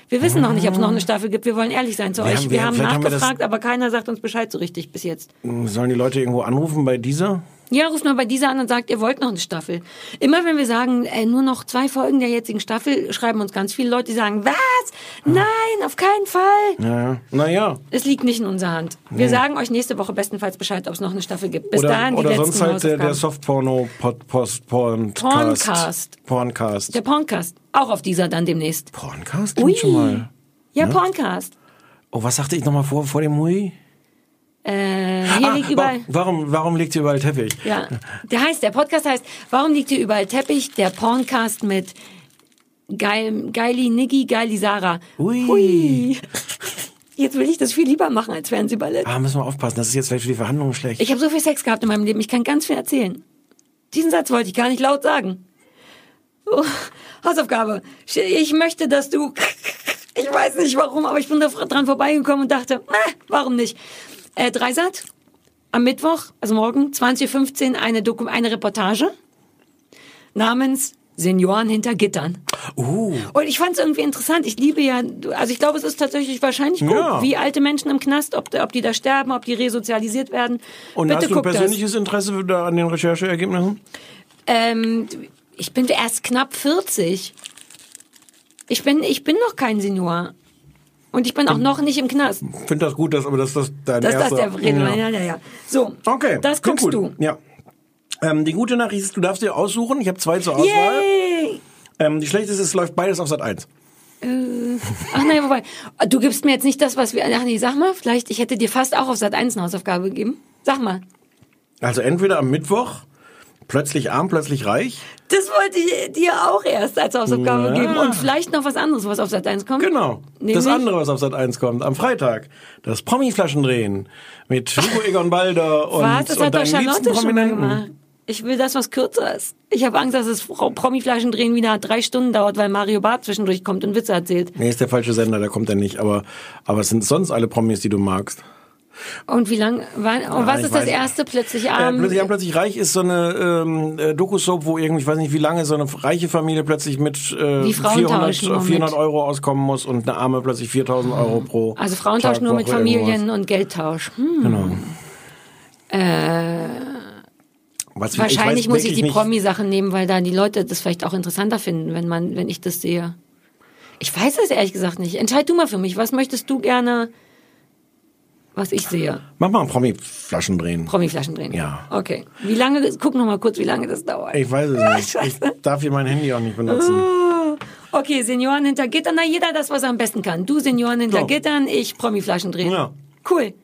Wir wissen noch nicht, ob es noch eine Staffel gibt. Wir wollen ehrlich sein zu Wir euch. haben- Wir, wir- haben vielleicht haben wir nachgefragt, aber keiner sagt uns Bescheid so richtig bis jetzt. Sollen die Leute irgendwo anrufen bei dieser? Ja, ruft mal bei dieser an und sagt, ihr wollt noch eine Staffel. Immer wenn wir sagen, äh, nur noch zwei Folgen der jetzigen Staffel, schreiben uns ganz viele Leute, die sagen, was? Nein, auf keinen Fall. Ja. Naja. Es liegt nicht in unserer Hand. Wir sagen euch nächste Woche bestenfalls Bescheid, ob es noch eine Staffel gibt. Bis Oder, dahin die oder letzten sonst halt der, der Hausaufgaben. Softporno Pod, Post, Porncast. Porncast. Der Porncast. Auch auf dieser dann demnächst. Porncast? Ui. Schon mal. Ja, Ne? Porncast. Oh, was sagte ich nochmal vor, vor dem Hui? Äh, hier Ah, liegt überall. wa- Warum, warum liegt hier überall Teppich? Ja, der heißt, der Podcast heißt, warum liegt hier überall Teppich? Der Porncast mit Geil, Geili Niggi, Geili Sarah. Ui. Hui. Jetzt will ich das viel lieber machen als Fernsehballett. Ah, müssen wir aufpassen, das ist jetzt vielleicht für die Verhandlungen schlecht. Ich habe so viel Sex gehabt in meinem Leben, ich kann ganz viel erzählen. Diesen Satz wollte ich gar nicht laut sagen. Oh, Hausaufgabe. Ich möchte, dass du. Ich weiß nicht warum, aber ich bin da dran vorbeigekommen und dachte, äh, warum nicht? Äh, Dreisat, am Mittwoch, also morgen, 20.15 Uhr, eine, Doku eine Reportage namens Senioren hinter Gittern. Uh. Und ich fand es irgendwie interessant. Ich liebe ja, also ich glaube, es ist tatsächlich wahrscheinlich gut, Ja. wie alte Menschen im Knast, ob, ob die da sterben, ob die resozialisiert werden. Und Bitte hast du ein guck das. persönliches Interesse da an den Rechercheergebnissen? Ähm, ich bin erst knapp 40. Ich bin, ich bin noch kein Senior. Und ich bin auch noch nicht im Knast. Ich finde das gut, dass, aber dass das dein Das ist das erster... der Rede. Ja. ja, ja. So, Okay. das guckst du. Ja. Ähm, die gute Nachricht ist, du darfst dir aussuchen. Ich habe zwei zur Auswahl. Yay! Ähm, die schlechte ist, es läuft beides auf Sat 1. Ach nein, wobei, du gibst mir jetzt nicht das, was wir. Ach nee, sag mal, vielleicht, ich hätte dir fast auch auf Sat 1 eine Hausaufgabe gegeben. Sag mal. Also entweder am Mittwoch, plötzlich arm, plötzlich reich. Das wollte ich dir auch erst als Hausaufgabe Ja. geben. Und vielleicht noch was anderes, was auf Sat 1 kommt. Genau. Nämlich? Das andere, was auf Sat 1 kommt, am Freitag. Das Promi-Flaschendrehen mit Hugo Egon Balder und, Was? Das und hat doch deinen liebsten Charlotte schon mal gemacht. Ich will das, was kürzer ist. Ich habe Angst, dass es Frau Promi-Flaschen drehen wieder drei Stunden dauert, weil Mario Barth zwischendurch kommt und Witze erzählt. Nee, ist der falsche Sender, da kommt er nicht. Aber, aber es sind sonst alle Promis, die du magst. Und wie lang war, und was ich ist das erste plötzlich Äh, arm? plötzlich arm, plötzlich reich ist so eine ähm, äh, Doku-Soap, wo irgendwie, ich weiß nicht wie lange, so eine reiche Familie plötzlich mit äh, Die Frauen 400, tauschen nur 400 mit. Euro auskommen muss und eine Arme plötzlich 4000 Euro pro also Frauentausch Tag, nur mit Familien irgendwas. und Geldtausch. Hm. Genau. Äh, Was, wahrscheinlich weiß muss ich die Promi-Sachen nehmen, weil da die Leute das vielleicht auch interessanter finden, wenn man, wenn ich das sehe. Ich weiß es ehrlich gesagt nicht. Entscheid du mal für mich. Was möchtest du gerne, was ich sehe? Mach mal ein Promi-Flaschen drehen. Promi-Flaschen drehen. Ja. Okay. Wie lange, guck noch mal kurz, wie lange das dauert. Ich weiß es nicht. Scheiße. Ich darf hier mein Handy auch nicht benutzen. Okay, Senioren hinter Gittern. Na, jeder das, was er am besten kann. Du Senioren hinter Ja. Gittern, ich Promi-Flaschen drehen. Ja. Cool.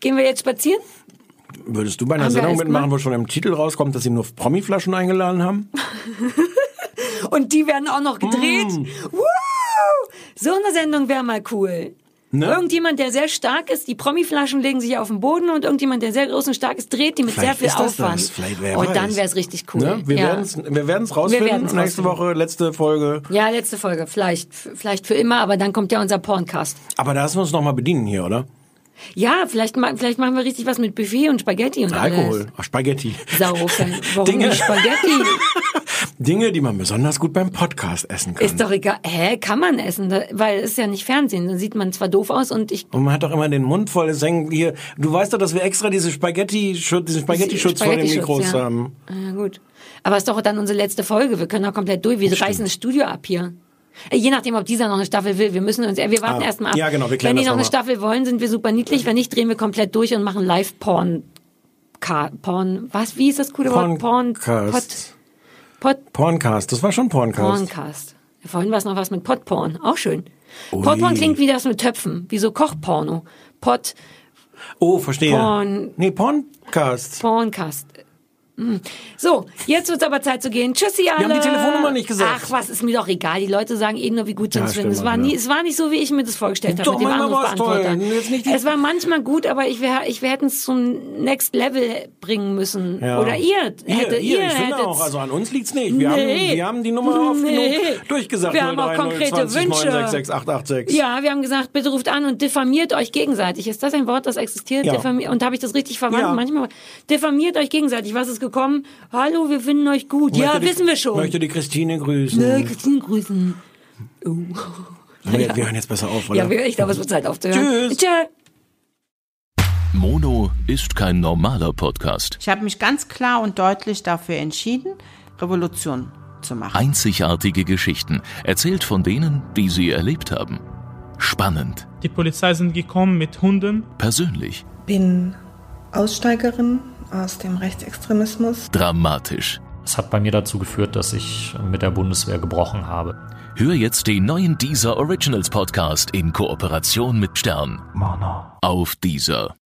Gehen wir jetzt spazieren? Würdest du bei einer Haben Sendung mitmachen, wo schon im Titel rauskommt, dass sie nur Promi-Flaschen eingeladen haben? Und die werden auch noch gedreht. Mm. Woo! So eine Sendung wäre mal cool. Ne? Irgendjemand, der sehr stark ist, die Promi-Flaschen legen sich auf den Boden und irgendjemand, der sehr groß und stark ist, dreht die mit Vielleicht sehr viel Aufwand. und weiß. dann wäre es richtig cool. Ne? Wir ja. werden es rausfinden. werden's Nächste rausfinden. Woche, letzte Folge. ja, letzte Folge. Vielleicht, vielleicht für immer, aber dann kommt ja unser Porncast. Aber da müssen wir uns noch mal bedienen hier, oder? Ja, vielleicht, ma- vielleicht machen wir richtig was mit Buffet und Spaghetti und Alkohol, alles. Ach, Spaghetti. Saufen. Warum Dinge. nicht Spaghetti? Dinge, die man besonders gut beim Podcast essen kann. Ist doch egal. Hä, kann man essen, weil es ist ja nicht Fernsehen. Dann sieht man zwar doof aus und ich und man hat doch immer den Mund voll. Es hier. Du weißt doch, dass wir extra diese Spaghetti, diesen Spaghetti-Schutz vor den Mikros ja. haben. Ja, gut. Aber ist doch dann unsere letzte Folge. Wir können auch komplett durch. Wir reißen das Studio ab hier. Äh, Je nachdem, ob dieser noch eine Staffel will. Wir müssen uns, äh, wir warten Ah, erst mal ab. ja, genau, wir Wenn die noch eine. Staffel wollen, sind wir super niedlich. Wenn nicht, drehen wir komplett durch und machen Live-Porn. Porn, was? Wie ist das coole Wort? Porn, Pod. Pod, Porncast, das war schon Porncast. Porncast. Vorhin war es noch was mit Podporn. Auch schön. Ui. Podporn klingt wie das mit Töpfen. Wie so Kochporno. Pod, Oh, verstehe. Porn- Nee, Porncast. Porncast. So, jetzt wird's aber Zeit zu gehen. Tschüssi alle. haben die Telefonnummer nicht gesagt. Ach, was ist mir doch egal. Die Leute sagen eh nur, wie gut sie Ja, uns finden. Es war nie, es war nicht so, wie ich mir das vorgestellt habe mit dem Anrufbeantworter. Es war manchmal gut, aber ich wäre, ich wir hätten es zum Next Level bringen müssen. Ja. Oder ihr Ihr, hättet, ihr, ihr ich finde auch, also an uns liegt's nicht. Wir, Nee. haben, wir haben die Nummer oft Nee. genug durchgesagt. Wir haben auch 03 konkrete 020 Wünsche. 966 886. Ja, wir haben gesagt, bitte ruft an und diffamiert euch gegenseitig. Ist das ein Wort, das existiert? Ja. Und habe ich das richtig verwandt? Manchmal diffamiert euch gegenseitig. Was ist gekommen? Hallo, wir finden euch gut. ja, Möchte die- wissen wir schon. Möchte die Christine grüßen. Ne, Christine grüßen. Oh. Wir, wir hören jetzt besser auf, oder? Ja, wir- ich glaube, es wird Zeit aufzuhören. Tschüss. Tschö. Mono ist kein normaler Podcast. Ich habe mich ganz klar und deutlich dafür entschieden, Revolution zu machen. Einzigartige Geschichten, erzählt von denen, die sie erlebt haben. Spannend, Die Polizei sind gekommen mit Hunden. persönlich, bin Aussteigerin aus dem Rechtsextremismus. dramatisch. Es hat bei mir dazu geführt, dass ich mit der Bundeswehr gebrochen habe. Hör jetzt den neuen Deezer Originals Podcast in Kooperation mit Stern. Auf Deezer.